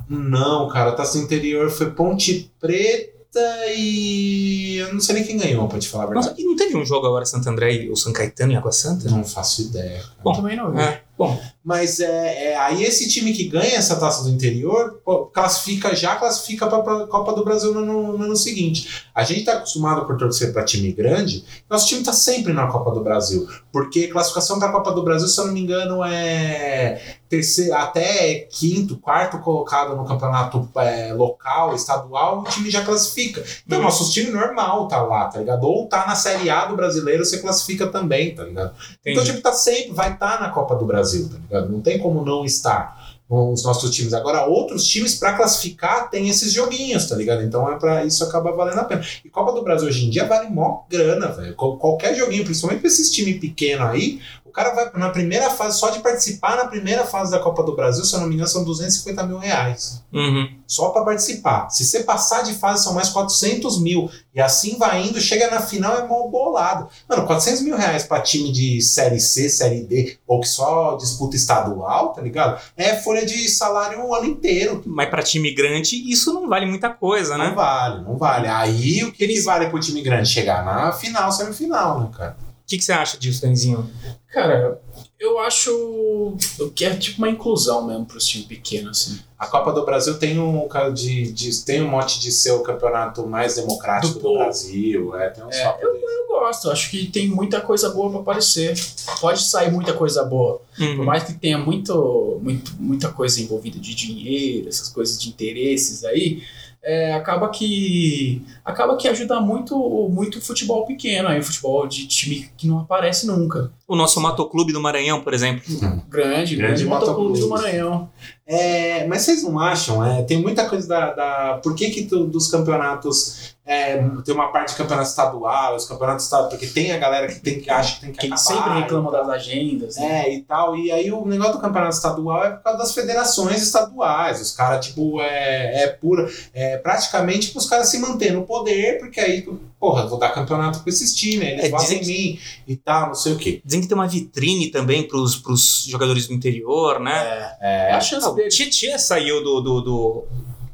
Não, cara, a taça do interior foi Ponte Preta e. Eu não sei nem quem ganhou, pra te falar a verdade. Nossa, e não teve um jogo agora Santo André e o São Caetano e Água Santa? Não faço ideia. cara. Bom, também não vi. É, bom. Mas é, é, aí esse time que ganha essa taça do interior classifica já classifica para a Copa do Brasil no, ano- no ano seguinte. A gente está acostumado por torcer para time grande, nosso time está sempre na Copa do Brasil, porque classificação para a Copa do Brasil, se eu não me engano, é terceiro, até quinto, quarto colocado no campeonato é, local, estadual, o time já classifica. Então, Uhum. nosso time normal tá lá, tá ligado? Ou tá na Série A do brasileiro, você classifica também, tá ligado? Então, Entendi. tipo, tá sempre, vai estar na Copa do Brasil, tá ligado? Não tem como não estar os nossos times. Agora, outros times, pra classificar, tem esses joguinhos, tá ligado? Então, é para isso acaba valendo a pena. E Copa do Brasil hoje em dia vale mó grana, velho. Qual- Qualquer joguinho, principalmente pra esses times pequenos aí, cara vai na primeira fase, só de participar na primeira fase da Copa do Brasil, se eu não me engano, são 250 mil reais Uhum. só para participar. Se você passar de fase, são mais 400 mil. E assim vai indo, chega na final, é mó bolado. Mano, 400 mil reais pra time de Série C, Série D, ou que só disputa estadual, tá ligado? É folha de salário o ano inteiro. Mas pra time grande, isso não vale muita coisa, Não né? vale, não vale. Aí o que, que vale pro time grande? Chegar na final, semifinal, né, cara? O que, que você acha disso, Danzinho? Cara, eu acho que é tipo uma inclusão mesmo pros times pequenos, assim. A Copa do Brasil tem um, de, de- tem um mote de ser o campeonato mais democrático Do do. Brasil. É, tem uns É, eu, eu gosto, acho que tem muita coisa boa pra aparecer. Pode sair muita coisa boa. Por Uhum. mais que tenha muito, muito, muita coisa envolvida de dinheiro, essas coisas de interesses aí, é, acaba que acaba que ajuda muito muito futebol pequeno, aí futebol de time que não aparece nunca. O nosso Motoclube do Maranhão, por exemplo. Grande, grande, Grande motoclube do. Maranhão. É, mas vocês não acham? É, tem muita coisa da. da por que, que tu- dos campeonatos é, tem uma parte de campeonato estadual, os campeonatos estaduais, porque tem a galera que, tem, que acha que tem que Que acabar. sempre reclama das agendas. né? É, e tal. E aí o negócio do campeonato estadual é por causa das federações estaduais. Os caras, tipo, é, é pura. É praticamente para os caras se manter no poder, porque aí, porra, vou dar campeonato com esses times, eles É, dizem em mim e tal, não sei o quê. Dizem que tem uma vitrine também pros, pros jogadores do interior, né? É, a chance Ah, o dele. Tietchan saiu do. do, do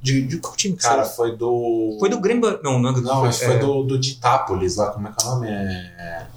de, de qual time que Cara, saiu? foi do. Foi do Grêmio. Não, não, Não, mas foi é, do, do de Itápolis lá, como é que é o nome? É...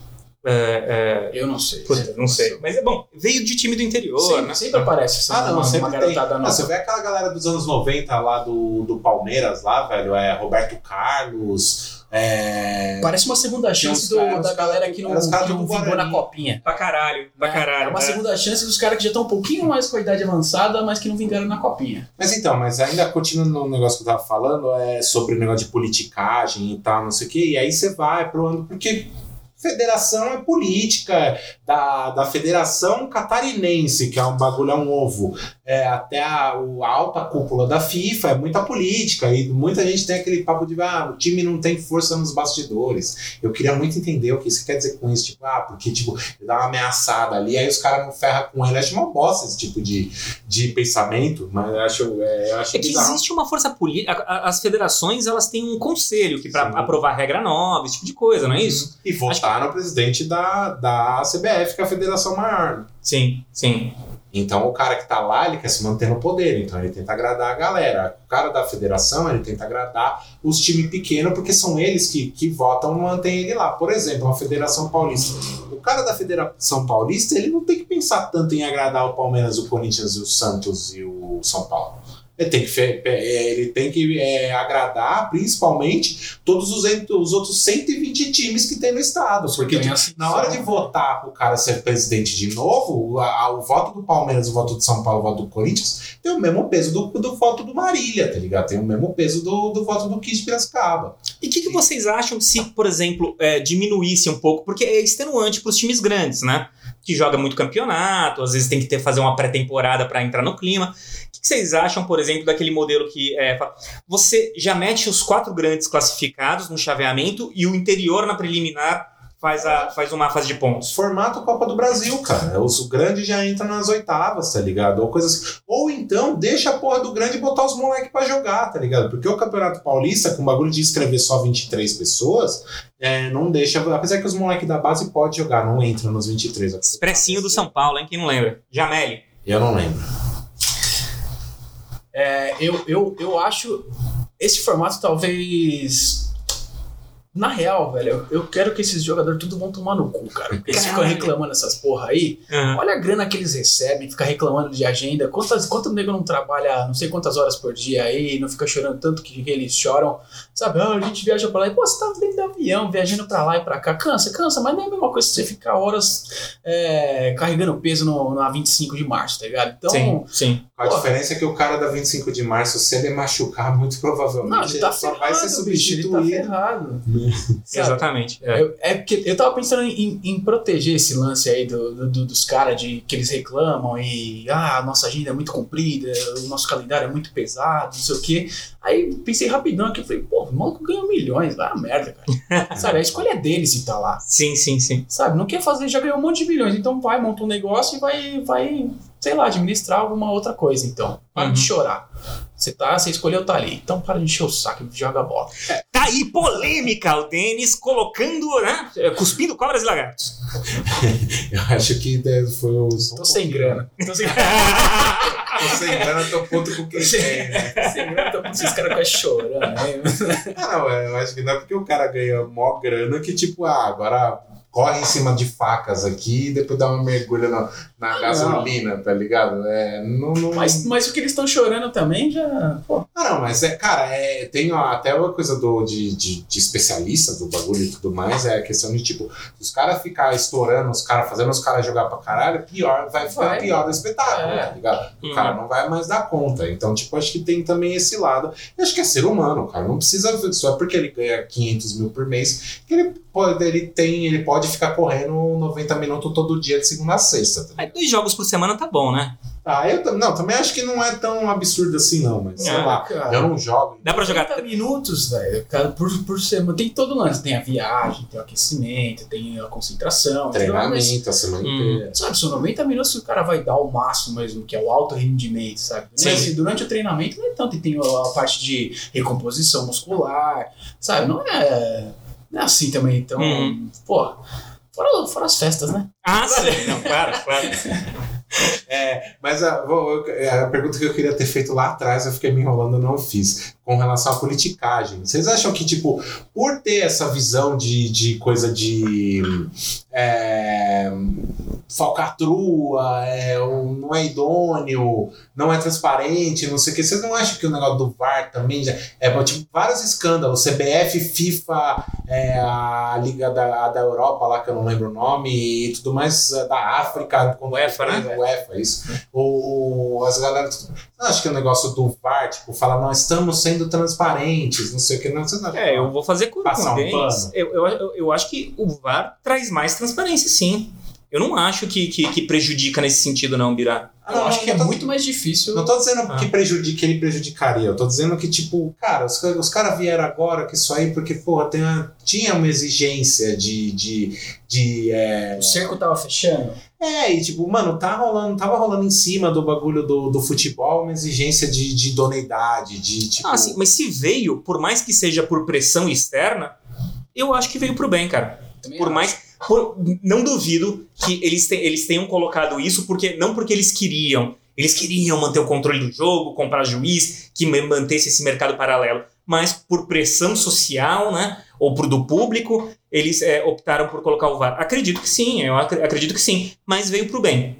é, Eu não sei. é, puta, não sei. Mas é bom, veio de time do interior, Sempre, né? sempre aparece essa Ah, não, uma, sempre uma garotada Ah, nova. você vê aquela galera dos anos 90 lá do, do Palmeiras lá, velho, é Roberto Carlos, é... Parece uma segunda chance do- caras- da galera que não, que não vingou na copinha. Pra caralho, pra caralho. É uma né? segunda chance dos caras que já estão um pouquinho mais com a idade avançada, mas que não vingaram na copinha. Mas então, mas ainda continuando no negócio que eu tava falando, é sobre o negócio de politicagem e tal, não sei o quê, e aí você vai pro ano, porque federação é política, da, da federação catarinense, que é um bagulho, é um ovo, é, até a, o- alta cúpula da FIFA, é muita política, e muita gente tem aquele papo de, ah, o time não tem força nos bastidores. Eu queria muito entender o que você quer dizer com isso, tipo, ah, porque, tipo, ele dá uma ameaçada ali, aí os caras não ferram com ele, acho uma bosta esse tipo de, de pensamento, mas eu acho, é, eu acho É que bizarro. existe uma força política. As federações elas têm um conselho que para aprovar regra nova, esse tipo de coisa, não é isso? E votar no presidente da, da CBF, que é a federação maior. Sim, sim. Então o cara que tá lá, ele quer se manter no poder, então ele tenta agradar a galera. O cara da federação, ele tenta agradar os times pequenos, porque são eles que, que votam e mantêm ele lá. Por exemplo, a Federação Paulista. O cara da Federação Paulista, ele não tem que pensar tanto em agradar o Palmeiras, o Corinthians, o Santos e o São Paulo. Ele tem que, é, ele tem que é, agradar, principalmente, todos os, os outros 120 times que tem no estado. Porque Ganha tipo, na hora de votar pro cara ser presidente de novo, o, a- o voto do Palmeiras, o voto de São Paulo, o voto do Corinthians, tem o mesmo peso do, do voto do Marília, tá ligado? Tem o mesmo peso do, do voto do Kid Piracicaba. E o que, que vocês acham se, por exemplo, é, diminuísse um pouco? Porque é extenuante para os times grandes, né? Que joga muito campeonato, às vezes tem que ter, fazer uma pré-temporada para entrar no clima. O que, vocês acham, por exemplo, daquele modelo que é, você já mete os quatro grandes classificados no chaveamento e o interior na preliminar faz, a, faz uma fase de pontos? Formato Copa do Brasil, cara. Os grandes já entram nas oitavas, tá ligado? Ou coisa assim. Ou então deixa a porra do grande botar os moleques pra jogar, tá ligado? Porque o Campeonato Paulista, com o bagulho de escrever só 23 pessoas, é, não deixa. Apesar que os moleques da base podem jogar, não entram nos 23. Expressinho do São Paulo, hein? Quem não lembra? Jameli. Eu não lembro. É, eu, eu, eu acho esse formato talvez. Na real, velho, eu, eu quero que esses jogadores tudo vão tomar no cu, cara. Porque eles ficam Caralho. reclamando essas porra aí. Aham. Olha a grana que eles recebem, fica reclamando de agenda. Quantas, quanto nego não trabalha não sei quantas horas por dia aí, não fica chorando tanto que eles choram. Sabe, ah, a gente viaja pra lá e, pô, você tá dentro do avião, viajando pra lá e pra cá. Cansa, cansa, mas não é a mesma coisa que você ficar horas é, carregando peso no, na 25 de março, tá ligado? Então, Sim, sim. A diferença é que o cara da 25 de março, se ele machucar, muito provavelmente não, ele tá só ferrado, vai ser bicho, ele tá substituído. Sabe? Exatamente. é. Eu, é porque eu tava pensando em, em proteger esse lance aí do, do- do- dos caras de que eles reclamam e ah, a nossa agenda é muito comprida, o nosso calendário é muito pesado, não sei o quê. Aí pensei rapidão aqui, eu falei, pô, o maluco ganha milhões, vai a merda, cara. Sabe, a escolha é deles se tá lá. Sim, sim, sim. Sabe, não quer fazer, já ganhou um monte de milhões, então vai, monta um negócio e vai, vai, sei lá, administrar alguma outra coisa, então. Para Uhum. de chorar. Você tá, você escolheu tá ali, então para de encher o saco e joga a bola. Tá aí polêmica, o Denis colocando, né? é, Cuspindo cobras e lagartos. Eu acho que deve- foi o. um Tô sem grana. Tô sem Tô sem grana, tô puto com quem tem, né? Sem grana, tô com esses caras quase chorando. Né? Ah, não, eu acho que não é porque o cara ganha mó grana que, tipo, ah, agora corre em cima de facas aqui e depois dá uma mergulha na, na gasolina, tá ligado? É, não, não... Mas, mas o que eles estão chorando também já. Pô, Ah, não, mas é, cara, é, tem ó, até uma coisa do, de, de, de especialista do bagulho e tudo mais, é a questão de tipo, se os caras ficar estourando, os caras fazendo os caras jogar pra caralho, pior, vai ficar Vai. pior o espetáculo, É. tá ligado? O Uhum. cara não vai mais dar conta. Então, tipo, acho que tem também esse lado. Eu acho que é ser humano, cara. Não precisa só porque ele ganha 500 mil por mês, que ele pode, ele tem, ele pode ficar correndo 90 minutos todo dia de segunda a sexta. Tá dois jogos por semana tá bom, né? Ah, eu não, também acho que não é tão absurdo assim, não, mas sei Ah, lá. cara. Eu não jogo. Dá pra jogar 30 minutos, velho, cara, por, por semana. Tem todo lance. Tem a viagem, tem o aquecimento, tem a concentração. Treinamento a semana Hum. inteira. Sabe, são 90 minutos que o cara vai dar o máximo mesmo, que é o alto rendimento, sabe? Sim. Mas, durante o treinamento não é tanto. E tem a parte de recomposição muscular, sabe? Não é, não é assim também. Então, Uhum. pô, fora, fora as festas, né? Ah, sim. Não, claro, claro. É, mas a, vou- eu- a pergunta que eu queria ter feito lá atrás, eu fiquei me enrolando, eu não fiz. Com relação à politicagem. Vocês acham que, tipo, por ter essa visão de, de coisa de. É, falcatrua, é, um- não é idôneo, não é transparente, não sei o que. Vocês não acham que o negócio do VAR também já. É, tipo, vários escândalos. CBF, FIFA, é, a Liga da, da Europa lá, que eu não lembro o nome, e tudo mais, é, da África. quando UEFA, né? UEFA, isso. O, o- as galera. Não acho que o negócio do VAR, tipo, fala, nós estamos sendo transparentes, não sei o que, não sei nada. É, eu vou fazer Passar um pano. eu, eu, eu acho que o VAR traz mais transparência, sim. Eu não acho que, que, que prejudica nesse sentido, não, Birá. Ah, Eu não, acho não, que é tô- muito mais difícil. Não tô dizendo Ah. que, prejudica, que ele prejudicaria, eu tô dizendo que, tipo, cara, os, os caras vieram agora que isso aí, porque, porra, tem uma- tinha uma exigência de. de, de é, O cerco tava fechando. é, e tipo, mano, tá rolando, tava rolando em cima do bagulho do, do futebol uma exigência de, de idoneidade, de tipo. Ah, sim, mas se veio, por mais que seja por pressão externa, eu acho que veio pro bem, cara. Também Por acho. mais. Por- não duvido que eles, te- eles tenham colocado isso, porque não porque eles queriam. Eles queriam manter o controle do jogo, comprar juiz, que ma- mantesse esse mercado paralelo. Mas por pressão social, né? Ou pro do público, eles é, optaram por colocar o VAR. Acredito que sim, eu ac- acredito que sim. Mas veio pro bem.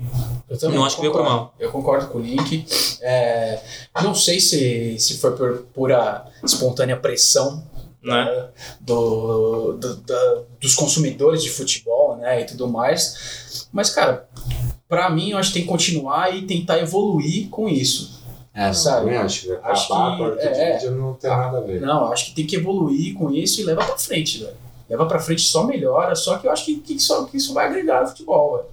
Eu também Não acho que veio pro concordo. mal. Eu concordo com o Link. É, não sei se, se foi por pura espontânea pressão Né? né, do, do- da- dos consumidores de futebol né, e tudo mais. Mas, cara, pra mim, eu acho que tem que continuar e tentar evoluir com isso. É, não, sabe? também acho que acabar Acho que- a parte de é. não tem nada a ver. Não, eu acho que tem que evoluir com isso e leva pra frente, velho. Leva pra frente só melhora, só que eu acho que, que, só, que isso vai agregar no futebol, velho.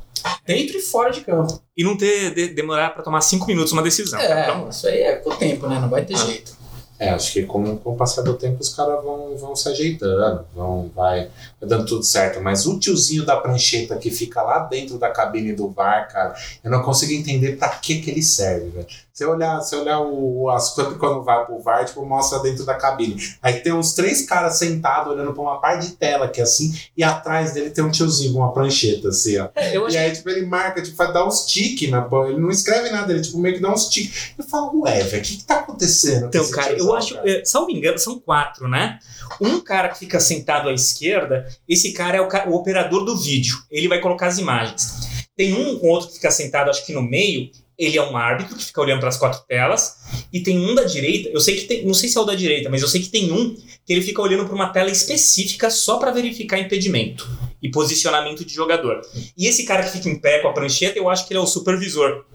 Dentro e fora de campo. E não ter de- demorar pra tomar cinco minutos uma decisão. É, Então, isso aí é com o tempo, né? Não vai ter Ah. jeito. É, acho que com, com o passar do tempo os caras vão, vão se ajeitando, vão, vai, vai dando tudo certo. Mas o tiozinho da prancheta que fica lá dentro da cabine do VAR, cara, eu não consigo entender pra que que ele serve, velho. Se eu olhar, se olhar o, as coisas quando vai pro VAR, tipo, mostra dentro da cabine. Aí tem uns três caras sentados olhando pra uma parte de tela que é assim, e atrás dele tem um tiozinho com uma prancheta, assim, ó. É, E aí, tipo, ele marca, tipo, dar uns tique, mas pô, ele não escreve nada, ele, tipo, meio que dá uns tique. Eu falo, ué, velho, o que que tá acontecendo? Então, cara, eu tiozão, acho, é, salvo engano, são quatro, né? Um cara que fica sentado à esquerda, esse cara é o, o operador do vídeo. Ele vai colocar as imagens. Tem um, um outro que fica sentado, acho que no meio, ele é um árbitro que fica olhando para as quatro telas. E tem um da direita, eu sei que tem, não sei se é o da direita, mas eu sei que tem um que ele fica olhando para uma tela específica só para verificar impedimento e posicionamento de jogador. E esse cara que fica em pé com a prancheta, eu acho que ele é o supervisor.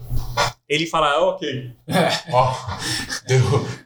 Ele fala, ah, ok, Ó, deu,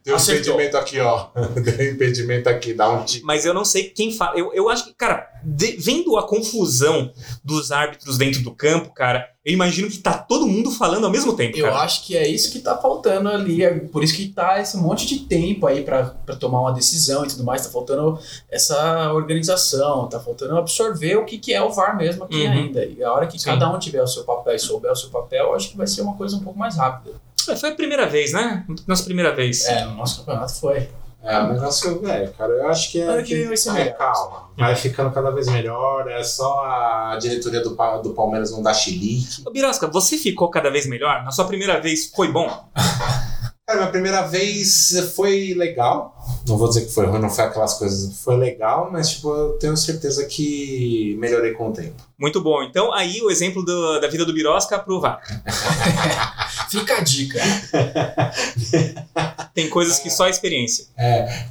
deu Acertou. impedimento aqui, ó. Deu impedimento aqui, dá um tique. mas eu não sei quem fala. Eu, eu acho que, cara, de- vendo a confusão dos árbitros dentro do campo, cara, eu imagino que tá todo mundo falando ao mesmo tempo, Eu cara. acho que é isso que tá faltando ali. É por isso que tá esse monte de tempo aí pra pra tomar uma decisão e tudo mais. Tá faltando essa organização, tá faltando absorver o que, que é o VAR mesmo aqui Uhum. ainda. E a hora que Sim. cada um tiver o seu papel e souber o seu papel, eu acho que vai ser uma coisa um pouco mais rápida. É, Foi a primeira vez, né? Nossa primeira vez. É, no nosso campeonato foi. É, o negócio, velho, cara, eu acho que é. Ano que vai ser é, calma. Vai ficando cada vez melhor. É só a diretoria do, do Palmeiras não dar chilique. Ô, Birosca, você ficou cada vez melhor? Na sua primeira vez foi bom? Cara, minha primeira vez foi legal. Não vou dizer que foi ruim, não foi aquelas coisas. Foi legal, mas tipo, eu tenho certeza que melhorei com o tempo. Muito bom. Então, aí o exemplo do- da vida do Birosca pro VAR. Fica a dica. Tem coisas que só a experiência.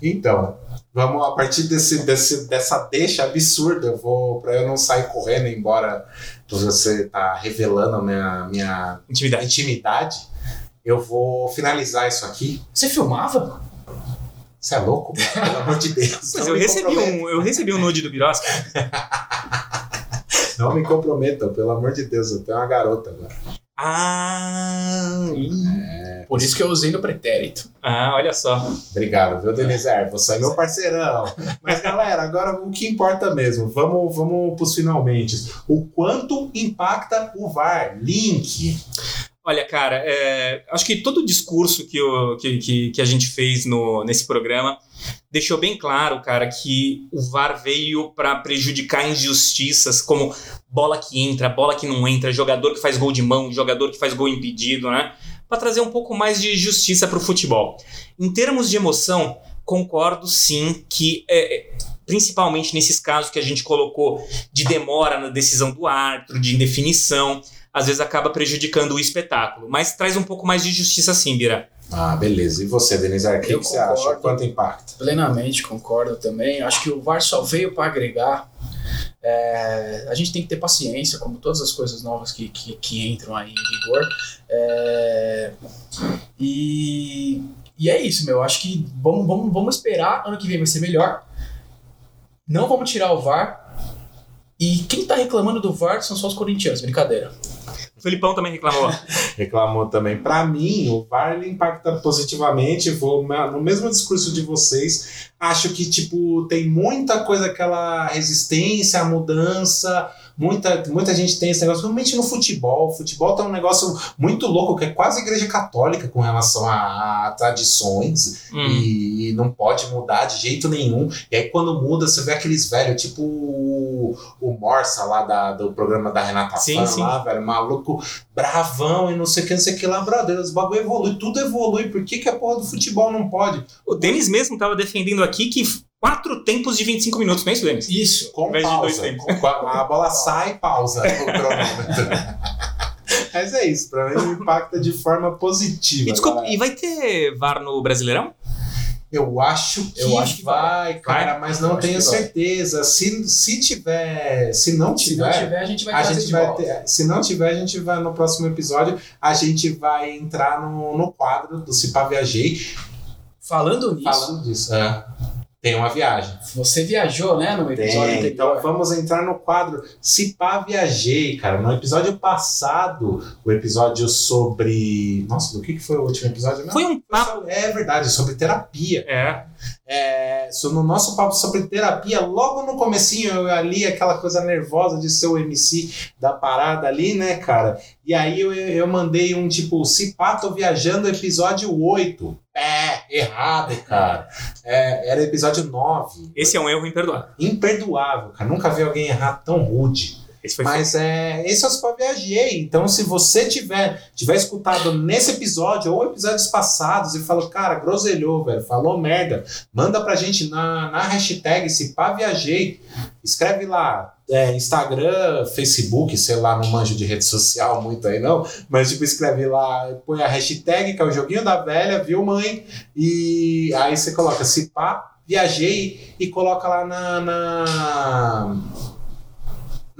Então, vamos a partir desse, desse, dessa deixa absurda, eu vou para eu não sair correndo embora você tá revelando a minha, minha Intimidade. intimidade. Eu vou finalizar isso aqui. Você filmava? Você é louco? Pelo amor de Deus. Mas eu recebi, um, eu recebi um nude do Birosca. Não me comprometam, pelo amor de Deus. Eu tenho uma garota agora. Ah, Por isso que eu usei no pretérito. ah, olha só. Obrigado, viu, Denise? É, você é meu parceirão. Mas, galera, agora o que importa mesmo, vamos, vamos pros finalmente. O quanto impacta o VAR? Link. Olha, cara, é, acho que todo o discurso que, o- que, que, que a gente fez no, nesse programa deixou bem claro, cara, que o VAR veio para prejudicar injustiças como bola que entra, bola que não entra, jogador que faz gol de mão, jogador que faz gol impedido, né? Para trazer um pouco mais de justiça para o futebol. Em termos de emoção, concordo sim que, é, principalmente nesses casos que a gente colocou de demora na decisão do árbitro, de indefinição, às vezes acaba prejudicando o espetáculo. Mas traz um pouco mais de justiça sim, Bira. Ah, beleza. E você, Denise? O que, você acha? Quanto impacta? Plenamente concordo também. Acho que o VAR só veio para agregar. É, a gente tem que ter paciência, como todas as coisas novas que, que, que entram aí em vigor. É, e, e é isso, meu. Acho que vamos, vamos, vamos esperar. Ano que vem vai ser melhor. Não vamos tirar o VAR. E quem tá reclamando do VAR são só os corintianos, brincadeira. O também reclamou. Reclamou também. Pra mim, o VAR impacta positivamente. Vou no mesmo discurso de vocês. Acho que, tipo, tem muita coisa, aquela resistência à mudança. Muita, muita gente tem esse negócio, principalmente no futebol. O futebol tá um negócio muito louco, que é quase igreja católica com relação a, a tradições. Hum. E, e não pode mudar de jeito nenhum. E aí, quando muda, você vê aqueles velhos, tipo o, o Morsa lá da- do programa da Renata Sim, Fã sim. lá, velho, maluco, bravão e não sei o que, não sei o que lá, brother. Os bagulho evolui, tudo evolui. Por que, que a porra do futebol não pode? O Denis mesmo estava defendendo aqui que quatro tempos de 25 minutos, não é isso, Denis? Isso. Com Em vez de dois pausa. tempos. Com- a bola sai e pausa o cronômetro. Mas é isso, pra mim impacta de forma positiva. E, desculpa, galera. e vai ter VAR no Brasileirão? Eu acho que, Eu acho que vai, cara, Vai? mas Eu não tenho certeza. Se, se tiver, se não Se não tiver, tiver, a gente vai a gente de vai volta. ter, se não tiver, a gente vai no próximo episódio, a gente vai entrar no, no quadro do Cipá Viajei Falando nisso, falando disso. É. Tem uma viagem. você viajou, né, no episódio Tem, anterior. então vamos entrar no quadro Cipá Viajei, cara. No episódio passado, o episódio sobre. Nossa, do que, que foi o último episódio mesmo? Foi um papo. É verdade, sobre terapia. É. É, no nosso papo sobre terapia, logo no comecinho eu ali, aquela coisa nervosa de ser o MC da parada ali, né, cara? E aí eu, eu mandei um tipo, Cipato Viajando, episódio 8. É, errado, cara. É, era episódio 9. Esse é um erro imperdoável. Imperdoável, cara. Nunca vi alguém errar tão rude. Esse Mas é, esse é o Spa Viajei. Então, se você tiver, tiver escutado nesse episódio ou episódios passados e falou, cara, groselhou, velho, falou merda, manda pra gente na, na hashtag Spa Viajei. Escreve lá. é, Instagram, Facebook, sei lá, não manjo de rede social muito aí não, mas tipo, escreve lá, põe a hashtag, que é o joguinho da velha, viu, mãe? E aí você coloca Cipá, viajei e coloca lá na, na,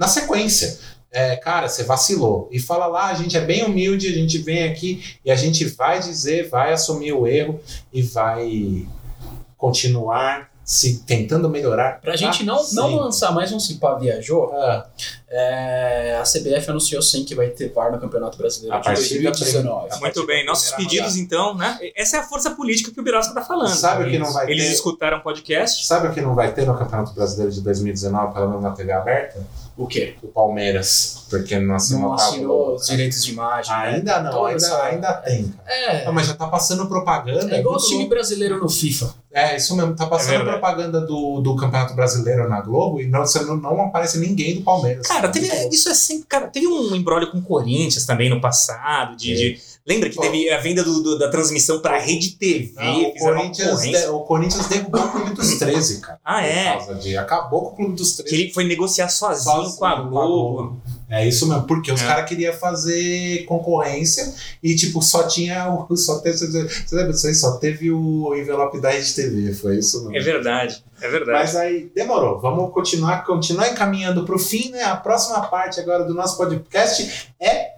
na sequência. É, cara, você vacilou. E fala lá, a gente é bem humilde, a gente vem aqui e a gente vai dizer, vai assumir o erro e vai continuar se tentando melhorar. Pra gente não, sempre. não lançar mais um Cipá Viajou, Ah, é, a CBF anunciou sim que vai ter VAR no Campeonato Brasileiro A de partir da 2019. prim- Muito bem, nossos pedidos então, né? Essa é a força política que o Birosca tá falando. Sabe o que não vai Eles ter? escutaram o podcast. Sabe o que não vai ter no Campeonato Brasileiro de 2019, pelo menos na TV aberta? O quê? O Palmeiras, porque não assinou Não assinou os direitos de imagem. né? Ainda não, Toda ainda, essa- ainda tem. cara. É, Ah, mas já tá passando propaganda. é igual o time brasileiro no FIFA. É, isso mesmo. Tá É passando verdade. propaganda do, do Campeonato Brasileiro na Globo e não, não, não aparece ninguém do Palmeiras. Cara, teve, isso é sempre. Cara, teve um embrólio com o Corinthians também no passado, de, É. de Lembra que Pô. teve a venda do- do- da transmissão pra Rede TV? Não, o, Corinthians, de- o Corinthians derrubou o Clube dos 13, cara. Ah, é? Por causa de, acabou com o Clube dos Que 13. ele foi negociar sozinho, Sozinho com a Globo. É isso mesmo, porque os É. caras queriam fazer concorrência e, tipo, só tinha o. Só teve, você lembra disso aí? Só teve o envelope da Rede TV, foi isso mesmo. É verdade, é verdade. Mas aí demorou. Vamos continuar, continuar encaminhando para o fim, né? A próxima parte agora do nosso podcast é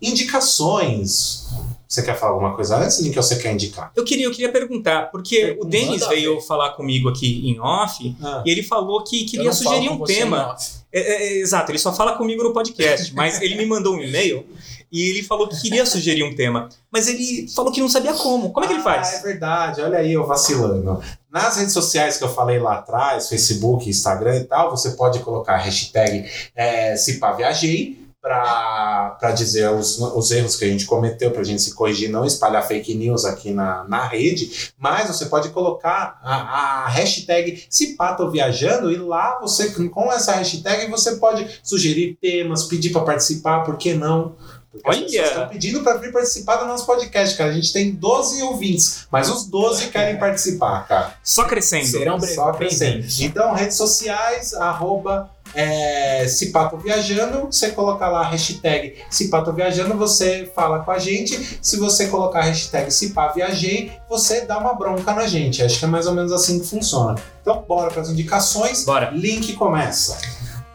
indicações. Você quer falar alguma coisa antes, Link, ou você quer indicar? Eu queria, eu queria perguntar, porque o Denis ver. veio falar comigo aqui em off Ah, e ele falou que queria sugerir um tema. É, é, é, exato, ele só fala comigo no podcast, mas ele me mandou um e-mail e ele falou que queria sugerir um tema. Mas ele falou que não sabia como. Como é que ele Ah, é faz? verdade, olha aí eu vacilando. Nas redes sociais que eu falei lá atrás, Facebook, Instagram e tal, você pode colocar a hashtag é, CipaViajei para dizer os, os erros que a gente cometeu, para a gente se corrigir, não espalhar fake news aqui na, na rede, mas você pode colocar a, a hashtag Cipato Viajando e lá você, com essa hashtag, você pode sugerir temas, pedir para participar, por que não? Porque as Olha! pessoas estão pedindo para vir participar do nosso podcast, cara. A gente tem 12 ouvintes, mas os 12 querem participar, cara. Só crescendo. Serão bre- Só crescendo. bem-vindos. Então, redes sociais, arroba é, Cipato Viajando, você coloca lá a hashtag Cipato Viajando, você fala com a gente. Se você colocar a hashtag Cipa Viajei, você dá uma bronca na gente. Acho que é mais ou menos assim que funciona. Então, bora para as indicações. Bora. Link começa.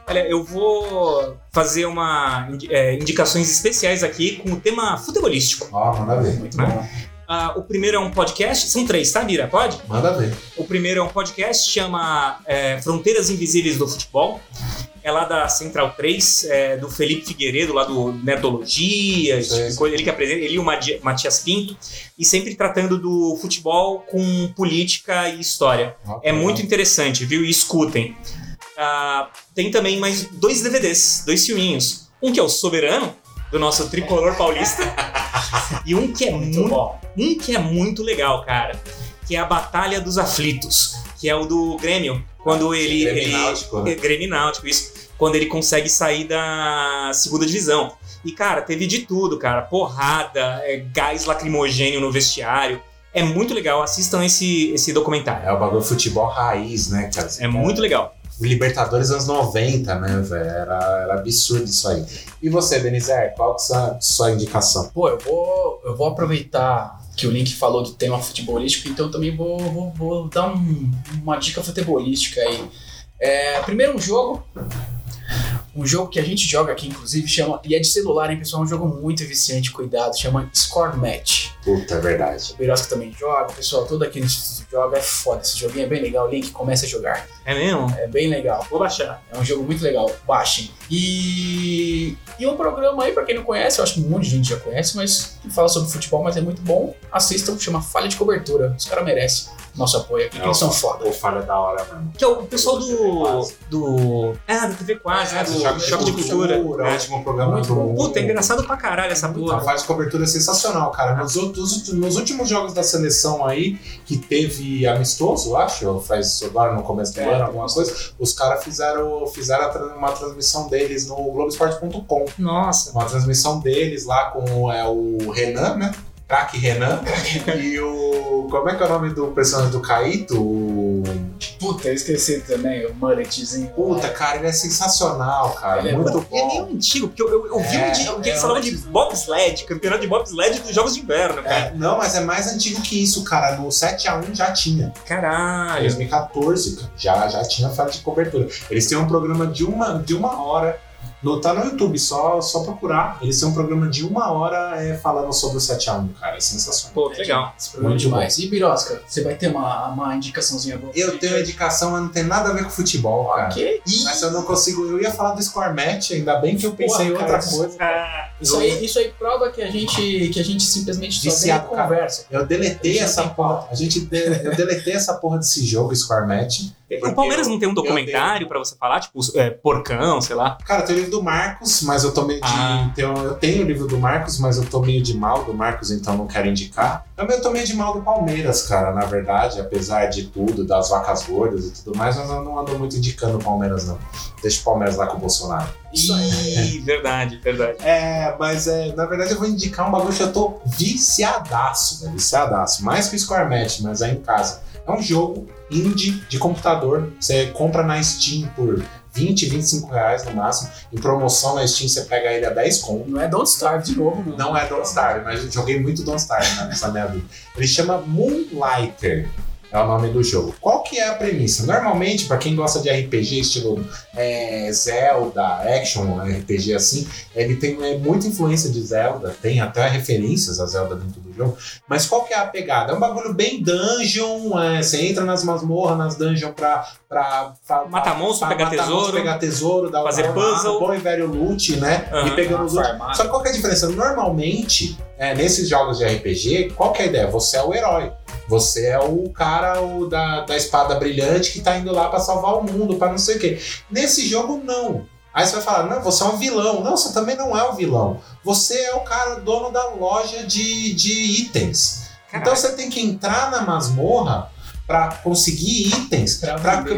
Olha, eu vou fazer uma é, indicações especiais aqui com o tema futebolístico. Ó, manda ver. Muito Né? bom. Ah, o primeiro é um podcast, são três, tá, Bira? Pode? Manda ver. O primeiro é um podcast, chama é, Fronteiras Invisíveis do Futebol. É lá da Central 3, é, do Felipe Figueiredo, lá do Nerdologia, tipo ele que apresenta, ele e o Matias Pinto, e sempre tratando do futebol com política e história. É muito interessante, viu? E escutem. Ah, tem também mais dois DVDs, dois filminhos. Um que é o Soberano, do nosso tricolor paulista, e um que é Muito muito bom. um que é muito legal, cara, que é a Batalha dos Aflitos, que é o do Grêmio, quando ele. Grêmio ele Náutico, né? é, Grêmio Náutico, isso. Quando ele consegue sair da segunda divisão. E, cara, teve de tudo, cara. Porrada, é, gás lacrimogênio no vestiário. É muito legal, assistam esse, esse documentário. É o bagulho futebol raiz, né, cara? É muito legal. Libertadores anos 90, né, velho? Era, era absurdo isso aí. E você, Denizé, qual que é a sua, sua indicação? Pô, eu vou, eu vou aproveitar que o Link falou do tema futebolístico, então também vou, vou, vou dar um- uma dica futebolística aí. É, primeiro um jogo, um jogo que a gente joga aqui, inclusive, chama, e é de celular, hein, pessoal, é um jogo muito viciante, cuidado, chama Score Match. Puta, é verdade. O Birosca também joga, o pessoal todo aqui no Instituto joga, é foda, esse joguinho é bem legal, o Link começa a jogar, É mesmo? é bem legal. Vou baixar. É um jogo muito legal, baixem. E, e um programa aí, pra quem não conhece, eu acho que um monte de gente já conhece, mas que fala sobre futebol, mas é muito bom. Assistam, chama Falha de Cobertura. Os caras merecem nosso apoio aqui, que eles são foda. Ou falha da hora mesmo. Que é o pessoal do. do. Ah, do TV Quase, né? Do Choque de Cultura. O É. último programa Muito do bom. Puta, é engraçado pra caralho essa porra. de cobertura é sensacional, cara. Nos, outros- nos últimos jogos da seleção aí, que teve amistoso, acho, ou faz agora no começo do É, ano, alguma coisa, os caras fizeram, fizeram uma transmissão deles no Globoesporte.com. Nossa. Uma transmissão deles lá com é, o Renan, né? Craque Renan. e o. Como é que é o nome do personagem do Caíto? O- Puta, eu esqueci também, o mulletzinho. Puta, cara, ele é sensacional, cara. Ele é muito E é nem bom. um antigo, porque eu, eu, eu vi É, um de, que é, eles falavam de bobsled, campeonato de bobsled dos Jogos de Inverno, cara. É, não, mas é mais antigo que isso, cara. No 7x1 já tinha. Caralho. 2014, cara, já, já tinha fase de cobertura. Eles têm um programa de uma, de uma hora. No, tá no YouTube, só, só procurar. Eles têm um programa de uma hora é, falando sobre o 7x1, cara. É sensacional. Pô, que legal. É Muito demais. E Birosca, você vai ter uma, uma indicaçãozinha boa? Eu tenho indicação, mas não tem nada a ver com futebol, cara. Ok. Mas eu não consigo. Eu ia falar do Score Match, ainda bem que eu pensei em Porra, outra cara, coisa. Ah, Isso aí, isso aí prova que a gente, que a gente simplesmente só Viciado, tem cara. conversa. Eu deletei Eu essa porra. A gente de- eu deletei essa porra desse jogo, Score Match. o Palmeiras não tem um documentário pra você falar, tipo, é, porcão, sei lá. Cara, tem o livro do Marcos, mas eu tô meio de. Ah. tenho- eu tenho o livro do Marcos, mas eu tô meio de mal do Marcos, então não quero indicar. Também eu tô meio de mal do Palmeiras, cara, na verdade, apesar de tudo, das vacas gordas e tudo mais, mas eu não ando muito indicando o Palmeiras, não. Deixa o Palmeiras lá com o Bolsonaro. Isso aí. Ih, verdade, verdade. É, mas é, na verdade eu vou indicar um bagulho que eu tô viciadaço, velho. Viciadaço. Mais que o Square Match, mas é em casa. É um jogo indie de computador. Você compra na Steam por 20, 25 reais no máximo. Em promoção na Steam você pega ele a 10 conto. Não é Don't Starve de novo, não. Não é Don't Starve, mas eu joguei muito Don't Starve né, nessa minha vida. Ele chama Moonlighter. É o nome do jogo. Qual que é a premissa? Normalmente, para quem gosta de RPG estilo é, Zelda, action, RPG assim, ele tem é, muita influência de Zelda, tem até referências a Zelda dentro do jogo. Mas qual que é a pegada? É um bagulho bem dungeon, é, você entra nas masmorras, nas dungeons pra, pra, pra Mata monstro, pra pegar matar tesouro. monstro, pegar tesouro, dar fazer dar puzzle. bom e velho loot, né? Aham. e pegando os. Só que qual que é a diferença? Normalmente, é, nesses jogos de RPG, qual que é a ideia? Você é o herói. Você é o cara o da, da espada brilhante que tá indo lá pra salvar o mundo, pra não sei o quê. Nesse jogo, não. Aí você vai falar, não, você é um vilão. Não, você também não é um vilão. Você é o cara dono da loja de, de itens. Então você tem que entrar na masmorra pra conseguir itens,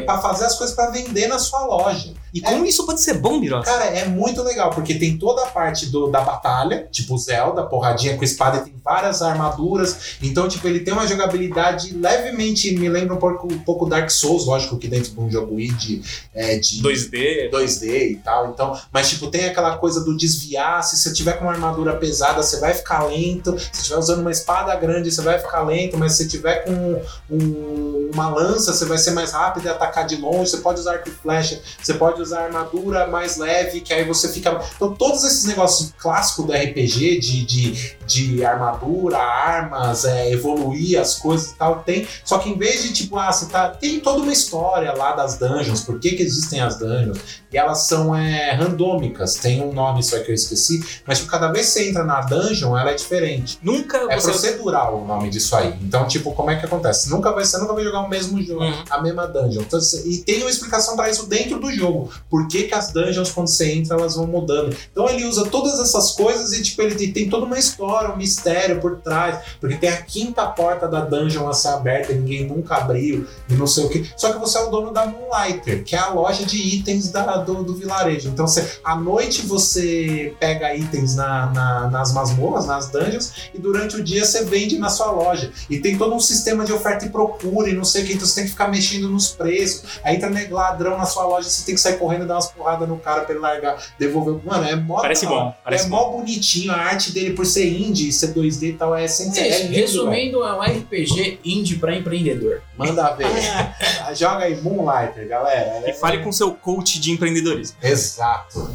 pra fazer as coisas pra vender na sua loja. E como isso pode ser bom, Birosa? Cara, é muito legal, porque tem toda a parte do, da batalha, tipo Zelda, porradinha com espada, e tem várias armaduras. Então, tipo, ele tem uma jogabilidade levemente, me lembra um pouco, um pouco Dark Souls, lógico que dentro de um jogo indie é, de 2D. 2D e tal. Então, mas tipo, tem aquela coisa do desviar. Se você tiver com uma armadura pesada, você vai ficar lento. Se estiver usando uma espada grande, você vai ficar lento. Mas se tiver com um- uma lança, você vai ser mais rápido e atacar de longe. Você pode usar arco e flecha. Você pode usar armadura mais leve, que aí você fica. Então, todos esses negócios clássicos do RPG de, de, de armadura, armas, é, evoluir as coisas e tal, tem. Só que em vez de, tipo, ah, você tá. Tem toda uma história lá das dungeons, por que, que existem as dungeons? E elas são é, randômicas, tem um nome só que eu esqueci, mas tipo, cada vez que você entra na dungeon, ela é diferente. Nunca É você. procedural o nome disso aí. Então, tipo, como é que acontece? Nunca vai, você vai jogar o mesmo jogo, Uhum. a mesma dungeon. Então, e tem uma explicação pra isso dentro do jogo. Por que, que as dungeons, quando você entra, elas vão mudando. Então ele usa todas essas coisas e, tipo, ele tem- toda uma história, um mistério por trás. Porque tem a quinta porta da dungeon a ser aberta e ninguém nunca abriu e não sei o que. Só que você é o dono da Moonlighter, que é a loja de itens da- do, do vilarejo. Então, você, à noite você pega itens na- na- nas masmorras, nas dungeons, e durante o dia você vende na sua loja. E tem todo um sistema de oferta e procura e não sei o que, então você tem que ficar mexendo nos preços. Aí entra nego ladrão na sua loja, você tem que sair correndo e dar umas porradas no cara pra ele largar, devolver. Mano, é mó. Parece bom, parece é bom. mó bonitinho, a arte dele por ser indie, ser 2D e tal, é sem É, é velho. resumindo, é um RPG indie pra empreendedor. Manda ver. Joga aí Moonlighter, galera. E fale com seu coach de empreendedorismo. Exato.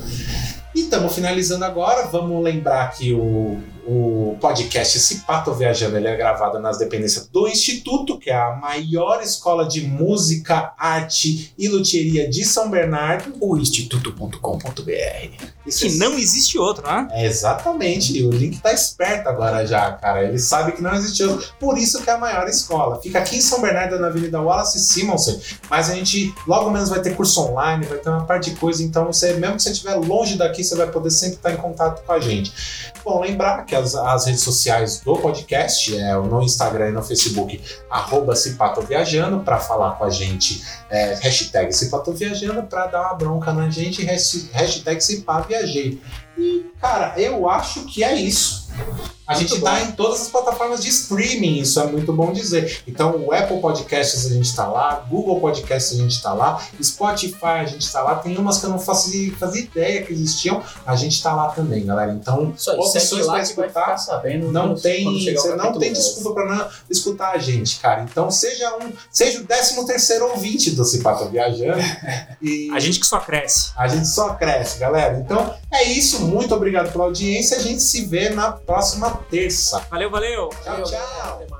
E estamos finalizando agora. Vamos lembrar que o, o podcast Cipato Viajando ele é gravado nas dependências do Instituto, que é a maior escola de música, arte e luthieria de São Bernardo. O instituto.com.br. Que é- não existe outro, né? É, exatamente. O Link tá esperto agora já, cara. Ele sabe que não existe outro. Por isso que é a maior escola. Fica aqui em São Bernardo, na Avenida Wallace Simonsen. Mas a gente logo menos vai ter curso online, vai ter uma parte de coisa. Então, você, mesmo que você estiver longe daqui, você vai poder sempre estar em contato com a gente. Bom, lembrar que as, as redes sociais do podcast é no Instagram e no Facebook, arroba Cipato Viajando, para falar com a gente, é, hashtag Cipato Viajando, para dar uma bronca na gente, hash- hashtag Cipa Viajei. E, cara, eu acho que é isso. A Muito gente bom. tá em todas as plataformas de streaming, isso é muito bom dizer. Então, o Apple Podcasts a gente tá lá, Google Podcasts a gente tá lá, Spotify a gente tá lá, tem umas que eu não fazia, fazia ideia que existiam, a gente tá lá também, galera. Então, opções vai escutar, sabendo. não tem, você não tem desculpa pra não escutar a gente, cara. Então seja um, seja o 13 terceiro ouvinte do Cipato Viajando e A gente que só cresce. a gente só cresce, galera. Então é isso, muito obrigado pela audiência. A gente se vê na próxima terça. Valeu, valeu! Tchau, Valeu, tchau.